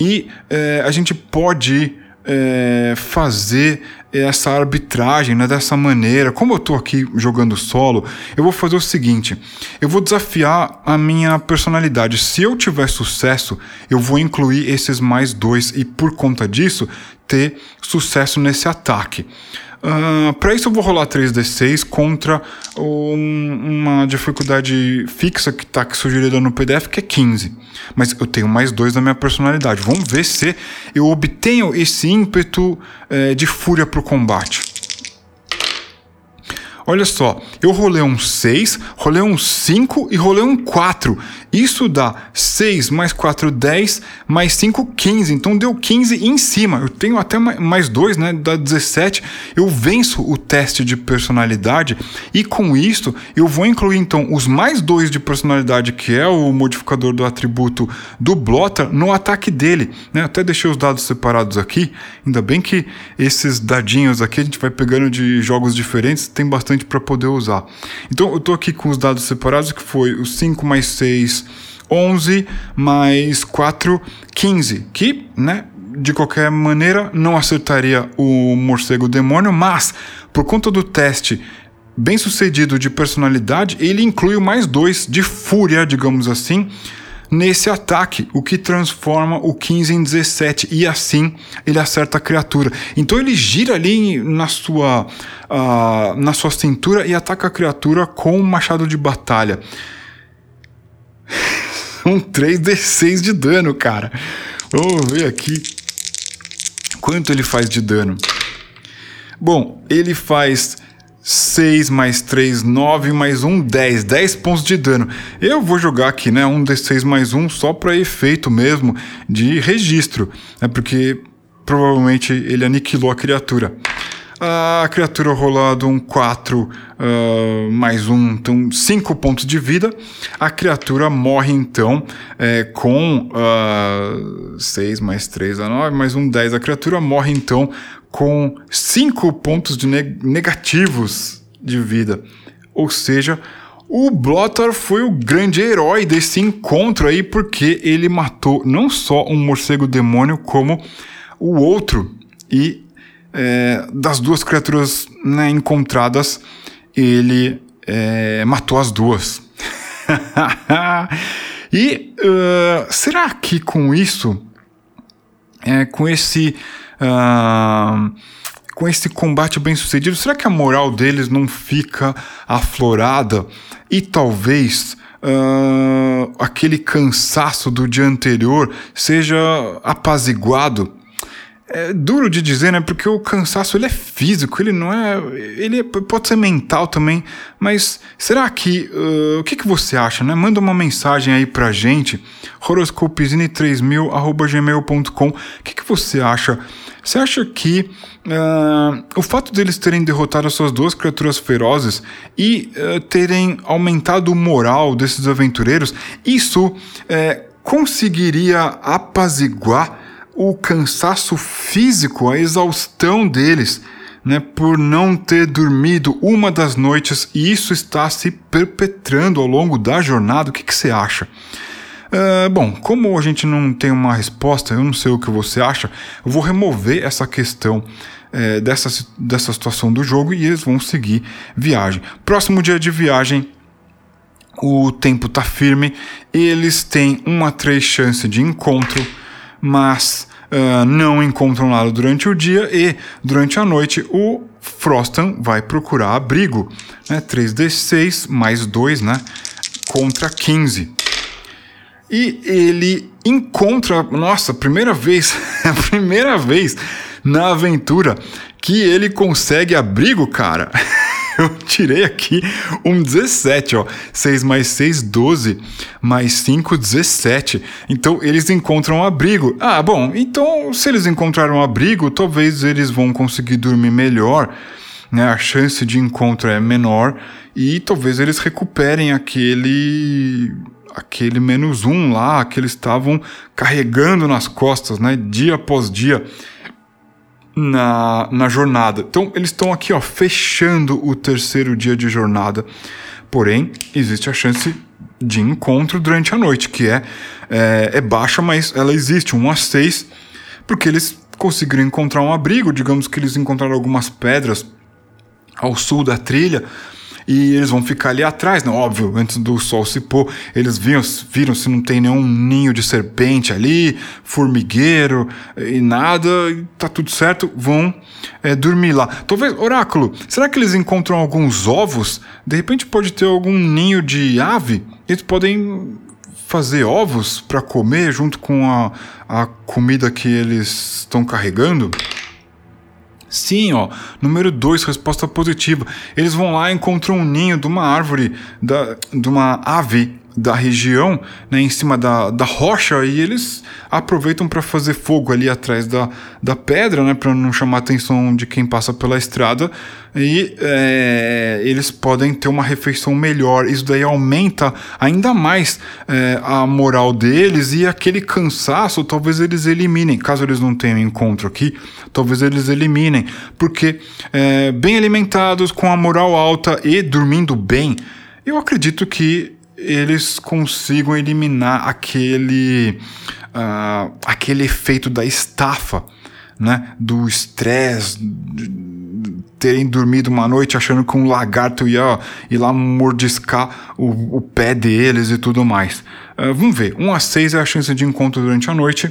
e é, a gente pode é, fazer essa arbitragem né, dessa maneira. Como eu estou aqui jogando solo, eu vou fazer o seguinte: eu vou desafiar a minha personalidade. Se eu tiver sucesso, eu vou incluir esses mais dois e por conta disso ter sucesso nesse ataque. Ah, para isso eu vou rolar 3d6 contra um, uma dificuldade fixa que está sugerida no PDF, que é 15. Mas eu tenho mais dois da minha personalidade. Vamos ver se eu obtenho esse ímpeto é, de fúria para o combate. Olha só, eu rolei um 6, rolei um 5 e rolei um 4. Isso dá 6 mais 4, 10, mais 5, 15. Então deu 15 em cima. Eu tenho até mais 2, né? Dá 17. Eu venço o teste de personalidade e com isso eu vou incluir então os mais 2 de personalidade, que é o modificador do atributo do Blotter, no ataque dele. Né? Até deixei os dados separados aqui. Ainda bem que esses dadinhos aqui a gente vai pegando de jogos diferentes, tem bastante para poder usar. Então eu estou aqui com os dados separados que foi o 5 mais 6, 11 mais 4, 15, que, né, de qualquer maneira não acertaria o morcego demônio, mas por conta do teste bem sucedido de personalidade, ele inclui mais dois de fúria, digamos assim, nesse ataque, o que transforma o 15 em 17 e assim ele acerta a criatura. Então ele gira ali na sua, uh, na sua cintura e ataca a criatura com um machado de batalha. um 3d6 de dano, cara. Vamos ver aqui quanto ele faz de dano. Bom, ele faz 6 mais 3, 9 mais 1, 10. 10 pontos de dano. Eu vou jogar aqui, né? Um D6 mais 1 só para efeito mesmo de registro. Né, porque provavelmente ele aniquilou a criatura. A criatura rolado um 4 uh, ah, mais 1, então 5 pontos de vida. A criatura morre então é, com uh, ah, 6 mais 3 a 9, mais 1, 10. A criatura morre então com 5 pontos de negativos de vida. Ou seja, o Blotter foi o grande herói desse encontro aí, porque ele matou não só um morcego demônio, como o outro. E é, das duas criaturas né, encontradas, ele é, matou as duas. e uh, será que com isso, é, com esse com esse combate bem sucedido, será que a moral deles não fica aflorada e talvez aquele cansaço do dia anterior seja apaziguado? É duro de dizer, né? Porque o cansaço ele é físico, ele não é. Ele pode ser mental também. Mas será que. Uh, o que, que você acha, né? Manda uma mensagem aí pra gente. horoscopezine3000.gmail.com. O que, que você acha? Você acha que uh, o fato deles terem derrotado as suas duas criaturas ferozes e uh, terem aumentado o moral desses aventureiros, isso conseguiria apaziguar o cansaço físico, a exaustão deles, né, por não ter dormido uma das noites e isso está se perpetrando ao longo da jornada. O que, que você acha? Uh, bom, como a gente não tem uma resposta, eu não sei o que você acha, eu vou remover essa questão é, dessa, dessa situação do jogo e eles vão seguir viagem. Próximo dia de viagem, o tempo tá firme, eles têm uma três chance de encontro, mas uh, não encontram nada durante o dia e durante a noite o Frostan vai procurar abrigo, né? 3d6 mais 2, né? Contra 15. E ele encontra, nossa, primeira vez, a primeira vez na aventura que ele consegue abrigo, cara. eu tirei aqui um 17, ó. 6 mais 6, 12. Mais 5, 17. Então eles encontram abrigo. Ah, bom, então se eles encontraram abrigo, talvez eles vão conseguir dormir melhor. Né? A chance de encontro é menor. E talvez eles recuperem aquele aquele menos um lá que eles estavam carregando nas costas, né, dia após dia. Na, na jornada. Então, eles estão aqui, ó, fechando o terceiro dia de jornada. Porém, existe a chance de encontro durante a noite, que é, é, é baixa, mas ela existe, 1 a 6, porque eles conseguiram encontrar um abrigo, digamos que eles encontraram algumas pedras ao sul da trilha, e eles vão ficar ali atrás, né? Óbvio, antes do sol se pôr, eles viram, viram se não tem nenhum ninho de serpente ali, formigueiro e nada, tá tudo certo, vão é, dormir lá. Talvez, oráculo, será que eles encontram alguns ovos? De repente pode ter algum ninho de ave? Eles podem fazer ovos para comer junto com a, a comida que eles estão carregando? Sim, ó. Número 2, resposta positiva. Eles vão lá e encontram um ninho de uma árvore, da, de uma ave da região, né, em cima da, da rocha, e eles aproveitam para fazer fogo ali atrás da, da pedra, né, para não chamar a atenção de quem passa pela estrada, e é, eles podem ter uma refeição melhor. Isso daí aumenta ainda mais é, a moral deles e aquele cansaço, talvez eles eliminem. Caso eles não tenham encontro aqui, talvez eles eliminem, porque é, bem alimentados, com a moral alta e dormindo bem, eu acredito que eles consigam eliminar aquele, uh, aquele efeito da estafa, né? do estresse, terem dormido uma noite achando que um lagarto ia ir lá mordiscar o, o pé deles e tudo mais. Uh, vamos ver, 1 a 6 é a chance de encontro durante a noite.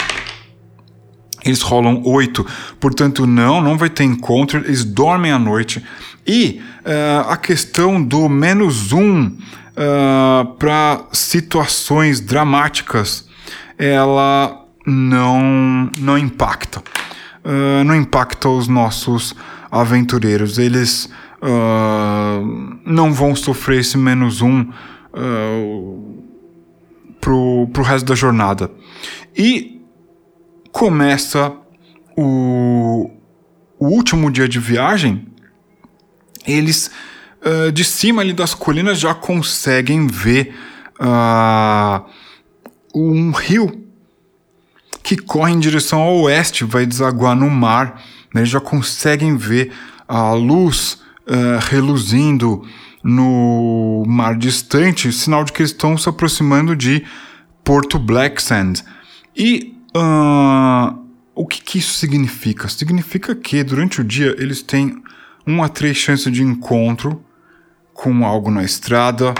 Eles rolam 8, portanto, não, não vai ter encontro, eles dormem à noite. E uh, a questão do menos 1 uh, ah, para situações dramáticas, ela não, não impacta. Uh, não impacta os nossos aventureiros. Eles uh, não vão sofrer esse menos um uh, pro, pro resto da jornada. E começa o, o último dia de viagem. Eles uh, de cima ali das colinas já conseguem ver uh, um rio que corre em direção ao oeste, vai desaguar no mar. Né? Eles já conseguem ver a luz uh, reluzindo no mar distante, sinal de que eles estão se aproximando de Porto Blacksand. E uh, o que, que, isso significa? Significa que durante o dia eles têm uma a três chances de encontro com algo na estrada,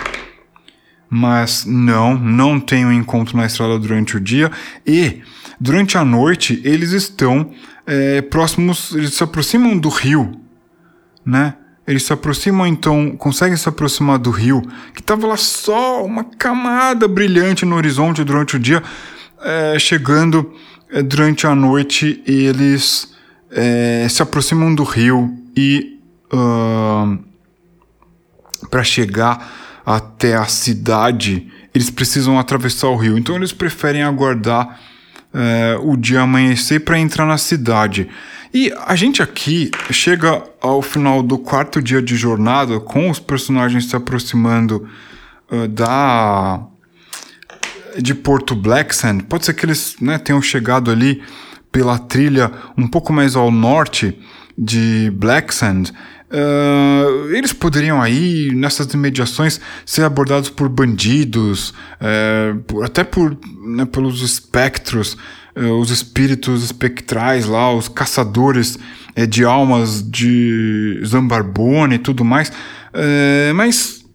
mas não, não tem um encontro na estrada durante o dia e durante a noite eles estão é, próximos, eles se aproximam do rio, né? Eles se aproximam então, conseguem se aproximar do rio, que estava lá só uma camada brilhante no horizonte durante o dia, é, chegando é, durante a noite eles é, se aproximam do rio e uh, para chegar até a cidade, eles precisam atravessar o rio. Então eles preferem aguardar é, o dia amanhecer para entrar na cidade. E a gente aqui chega ao final do quarto dia de jornada, com os personagens se aproximando uh, da de Porto Blacksand. Pode ser que eles né, tenham chegado ali pela trilha um pouco mais ao norte de Blacksand Uh, eles poderiam aí, nessas imediações, ser abordados por bandidos, uh, por, até por, né, pelos espectros, uh, os espíritos espectrais lá, os caçadores eh, de almas de Zambarbone e tudo mais. mas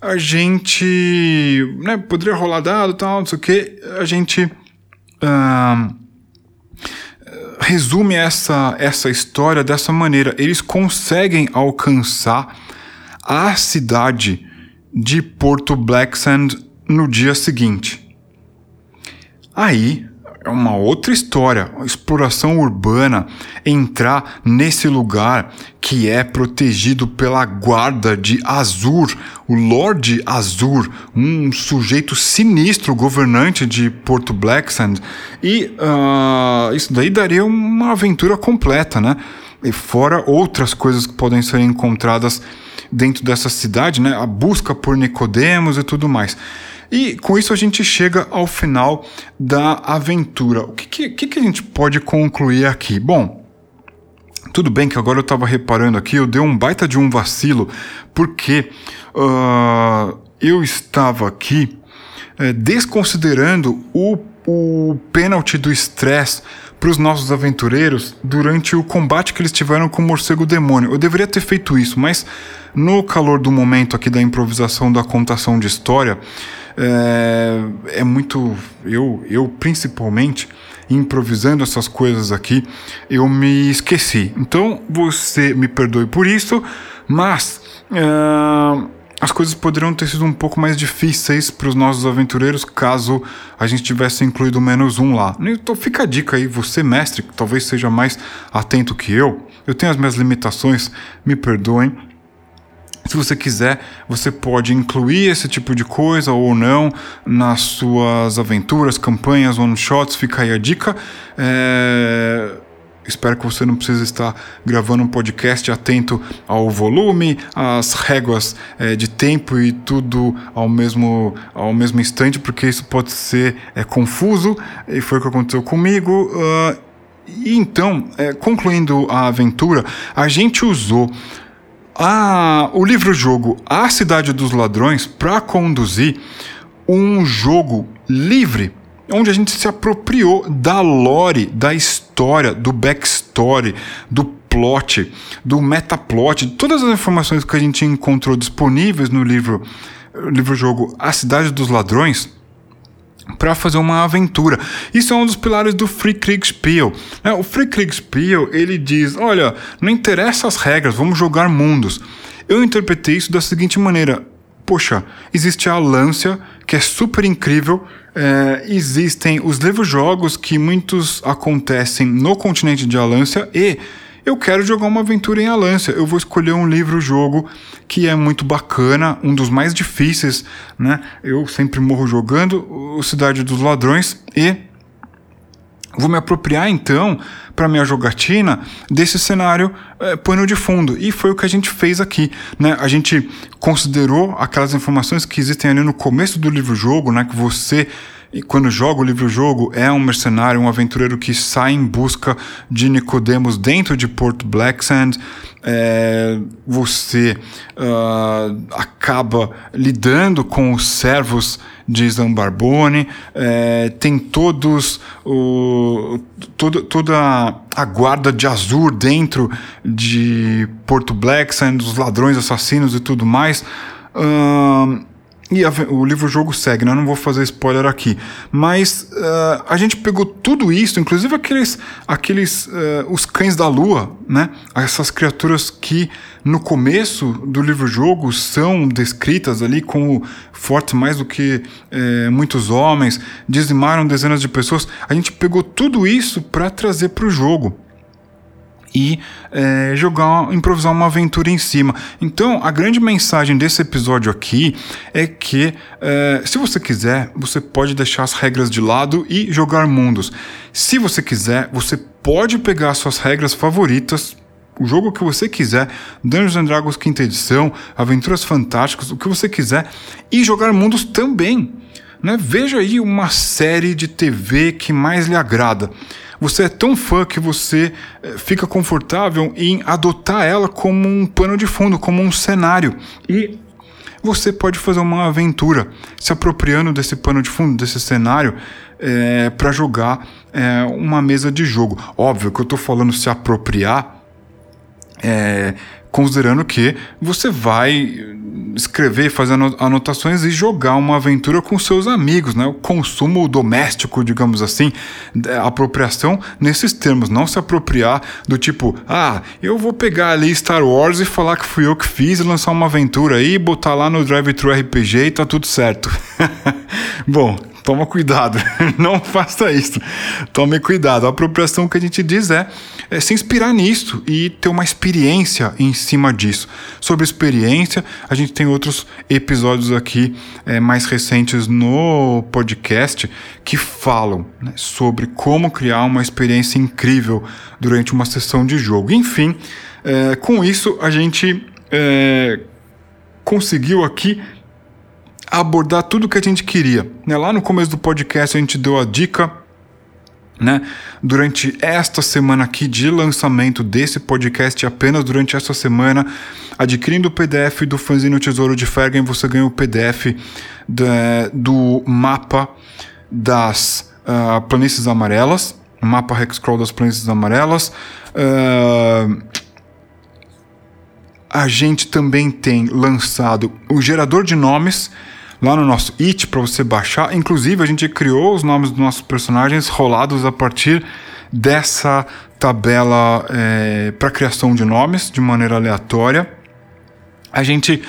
a gente né, poderia rolar dado tal, não sei o que, a gente. Uh, resume essa, essa história dessa maneira. Eles conseguem alcançar a cidade de Porto Blacksand no dia seguinte. Aí é uma outra história, exploração urbana, entrar nesse lugar que é protegido pela guarda de Azur, o Lord Azur, um sujeito sinistro, governante de Porto Blacksand, e uh, isso daí daria uma aventura completa, né? E fora outras coisas que podem ser encontradas dentro dessa cidade, né? A busca por Nicodemos e tudo mais. E com isso a gente chega ao final da aventura. O que, que, que a gente pode concluir aqui? Bom, Tudo bem que agora eu estava reparando aqui, eu dei um baita de um vacilo, porque uh, eu estava aqui uh, desconsiderando o, o pênalti do estresse para os nossos aventureiros durante o combate que eles tiveram com o morcego demônio. Eu deveria ter feito isso, mas no calor do momento aqui da improvisação da contação de história, é, é muito. Eu, eu principalmente improvisando essas coisas aqui, eu me esqueci. Então você me perdoe por isso, mas uh, as coisas poderiam ter sido um pouco mais difíceis para os nossos aventureiros caso a gente tivesse incluído menos um lá. Então fica a dica aí, você mestre, que talvez seja mais atento que eu. Eu tenho as minhas limitações, me perdoem. Se você quiser, você pode incluir esse tipo de coisa ou não nas suas aventuras, campanhas, one-shots. Fica aí a dica. É... Espero que você não precise estar gravando um podcast atento ao volume, às réguas é, de tempo e tudo ao mesmo, ao mesmo instante, porque isso pode ser é, confuso, e foi o que aconteceu comigo. Uh, e então, é, concluindo a aventura, a gente usou a, o livro-jogo A Cidade dos Ladrões para conduzir um jogo livre, onde a gente se apropriou da lore, da história, do backstory, do plot, do metaplot, de todas as informações que a gente encontrou disponíveis no livro livro-jogo A Cidade dos Ladrões para fazer uma aventura. Isso é um dos pilares do Free Kriegspiel. Né? O Free Kriegspiel ele diz: olha, não interessa as regras, vamos jogar mundos. Eu interpretei isso da seguinte maneira: poxa, existe a Lancia, que é super incrível. É, existem os livros jogos que muitos acontecem no continente de Alância e eu quero jogar uma aventura em Alância. Eu vou escolher um livro-jogo que é muito bacana, um dos mais difíceis, né? Eu sempre morro jogando o Cidade dos Ladrões e vou me apropriar então para minha jogatina desse cenário é, pano de fundo e foi o que a gente fez aqui, né? A gente considerou aquelas informações que existem ali no começo do livro-jogo, né? Que você e quando joga o livro-jogo, é um mercenário, um aventureiro que sai em busca de Nicodemos dentro de Port Blacksand. É, você uh, acaba lidando com os servos de Zambarbone, é, tem todos o, todo, toda a guarda de Azur dentro de Porto Blacksand, os ladrões assassinos e tudo mais. Uh, e a, o livro-jogo segue, né? Eu não vou fazer spoiler aqui. Mas uh, a gente pegou tudo isso, inclusive aqueles, aqueles uh, os cães da lua, né? Essas criaturas que no começo do livro-jogo são descritas ali como fortes mais do que eh, muitos homens, dizimaram dezenas de pessoas. A gente pegou tudo isso para trazer para o jogo e é, jogar, improvisar uma aventura em cima. Então, a grande mensagem desse episódio aqui é que, é, se você quiser, você pode deixar as regras de lado e jogar mundos. Se você quiser, você pode pegar suas regras favoritas, o jogo que você quiser, Dungeons and Dragons quinta edição, Aventuras Fantásticas, o que você quiser, e jogar mundos também. Né? Veja aí uma série de TV que mais lhe agrada. Você é tão fã que você eh, fica confortável em adotar ela como um pano de fundo, como um cenário. E você pode fazer uma aventura se apropriando desse pano de fundo, desse cenário, é, eh, para jogar é, uma mesa de jogo. Óbvio que eu estou falando se apropriar. É, considerando que você vai escrever, fazer anotações e jogar uma aventura com seus amigos, né? O consumo doméstico, digamos assim, apropriação nesses termos, não se apropriar do tipo, ah, eu vou pegar ali Star Wars e falar que fui eu que fiz lançar uma aventura aí, botar lá no Drive-Thru RPG e tá tudo certo. Bom, toma cuidado, não faça isso. Tome cuidado. A apropriação que a gente diz é, é, se inspirar nisso e ter uma experiência em cima disso. Sobre experiência, a gente tem outros episódios aqui é, mais recentes no podcast que falam né, sobre como criar uma experiência incrível durante uma sessão de jogo. Enfim, é, com isso a gente é, conseguiu aqui abordar tudo o que a gente queria. Né? Lá no começo do podcast a gente deu a dica né? Durante esta semana aqui de lançamento desse podcast, apenas durante esta semana, adquirindo o PDF do Fanzine Tesouro de Fergen, você ganha o PDF da, do mapa das uh, planícies amarelas, mapa Hexcrawl das planícies amarelas. Uh, a gente também tem lançado o gerador de nomes lá no nosso It para você baixar. Inclusive, a gente criou os nomes dos nossos personagens rolados a partir dessa tabela é, para criação de nomes de maneira aleatória. A gente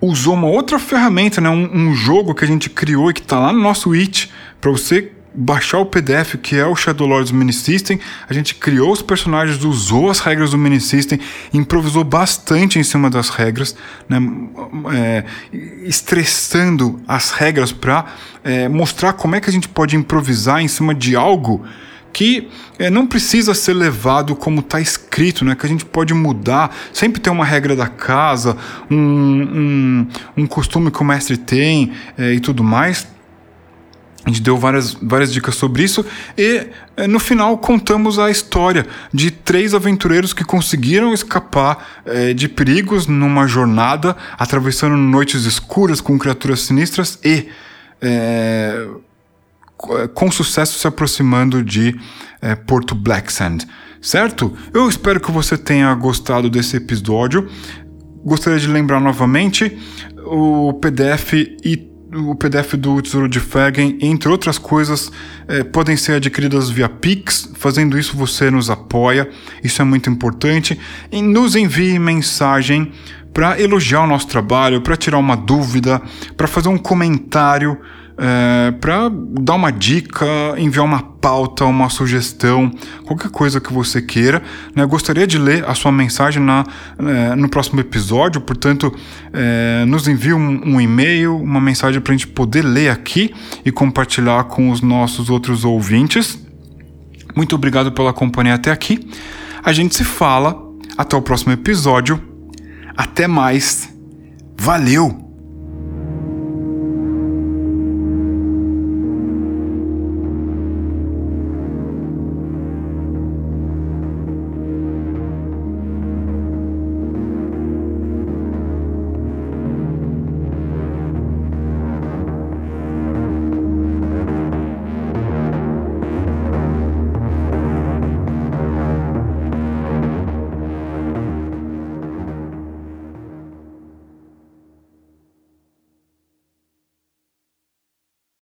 usou uma outra ferramenta, né, um, um jogo que a gente criou e que está lá no nosso It para você baixar o PDF que é o Shadow Lords Mini System. A gente criou os personagens, usou as regras do Mini System, improvisou bastante em cima das regras, né, é, estressando as regras para é, mostrar como é que a gente pode improvisar em cima de algo que é, não precisa ser levado como está escrito, né? que a gente pode mudar, sempre tem uma regra da casa, um, um, um costume que o mestre tem é, e tudo mais a gente deu várias, várias dicas sobre isso e eh, no final contamos a história de três aventureiros que conseguiram escapar é, de perigos numa jornada, atravessando noites escuras com criaturas sinistras e é, com sucesso se aproximando de é, Porto Blacksand. Certo? Eu espero que você tenha gostado desse episódio. Gostaria de lembrar novamente o PDF e o PDF do Tesouro de Fergen, entre outras coisas, é, podem ser adquiridas via Pix. Fazendo isso, você nos apoia, isso é muito importante. E nos envie mensagem para elogiar o nosso trabalho, para tirar uma dúvida, para fazer um comentário é, para dar uma dica, enviar uma pauta, uma sugestão, qualquer coisa que você queira. Né? Gostaria de ler a sua mensagem na, é, no próximo episódio, portanto, é, nos envie um, um e-mail, uma mensagem para a gente poder ler aqui e compartilhar com os nossos outros ouvintes. Muito obrigado pela companhia até aqui. A gente se fala. Até o próximo episódio. Até mais. Valeu!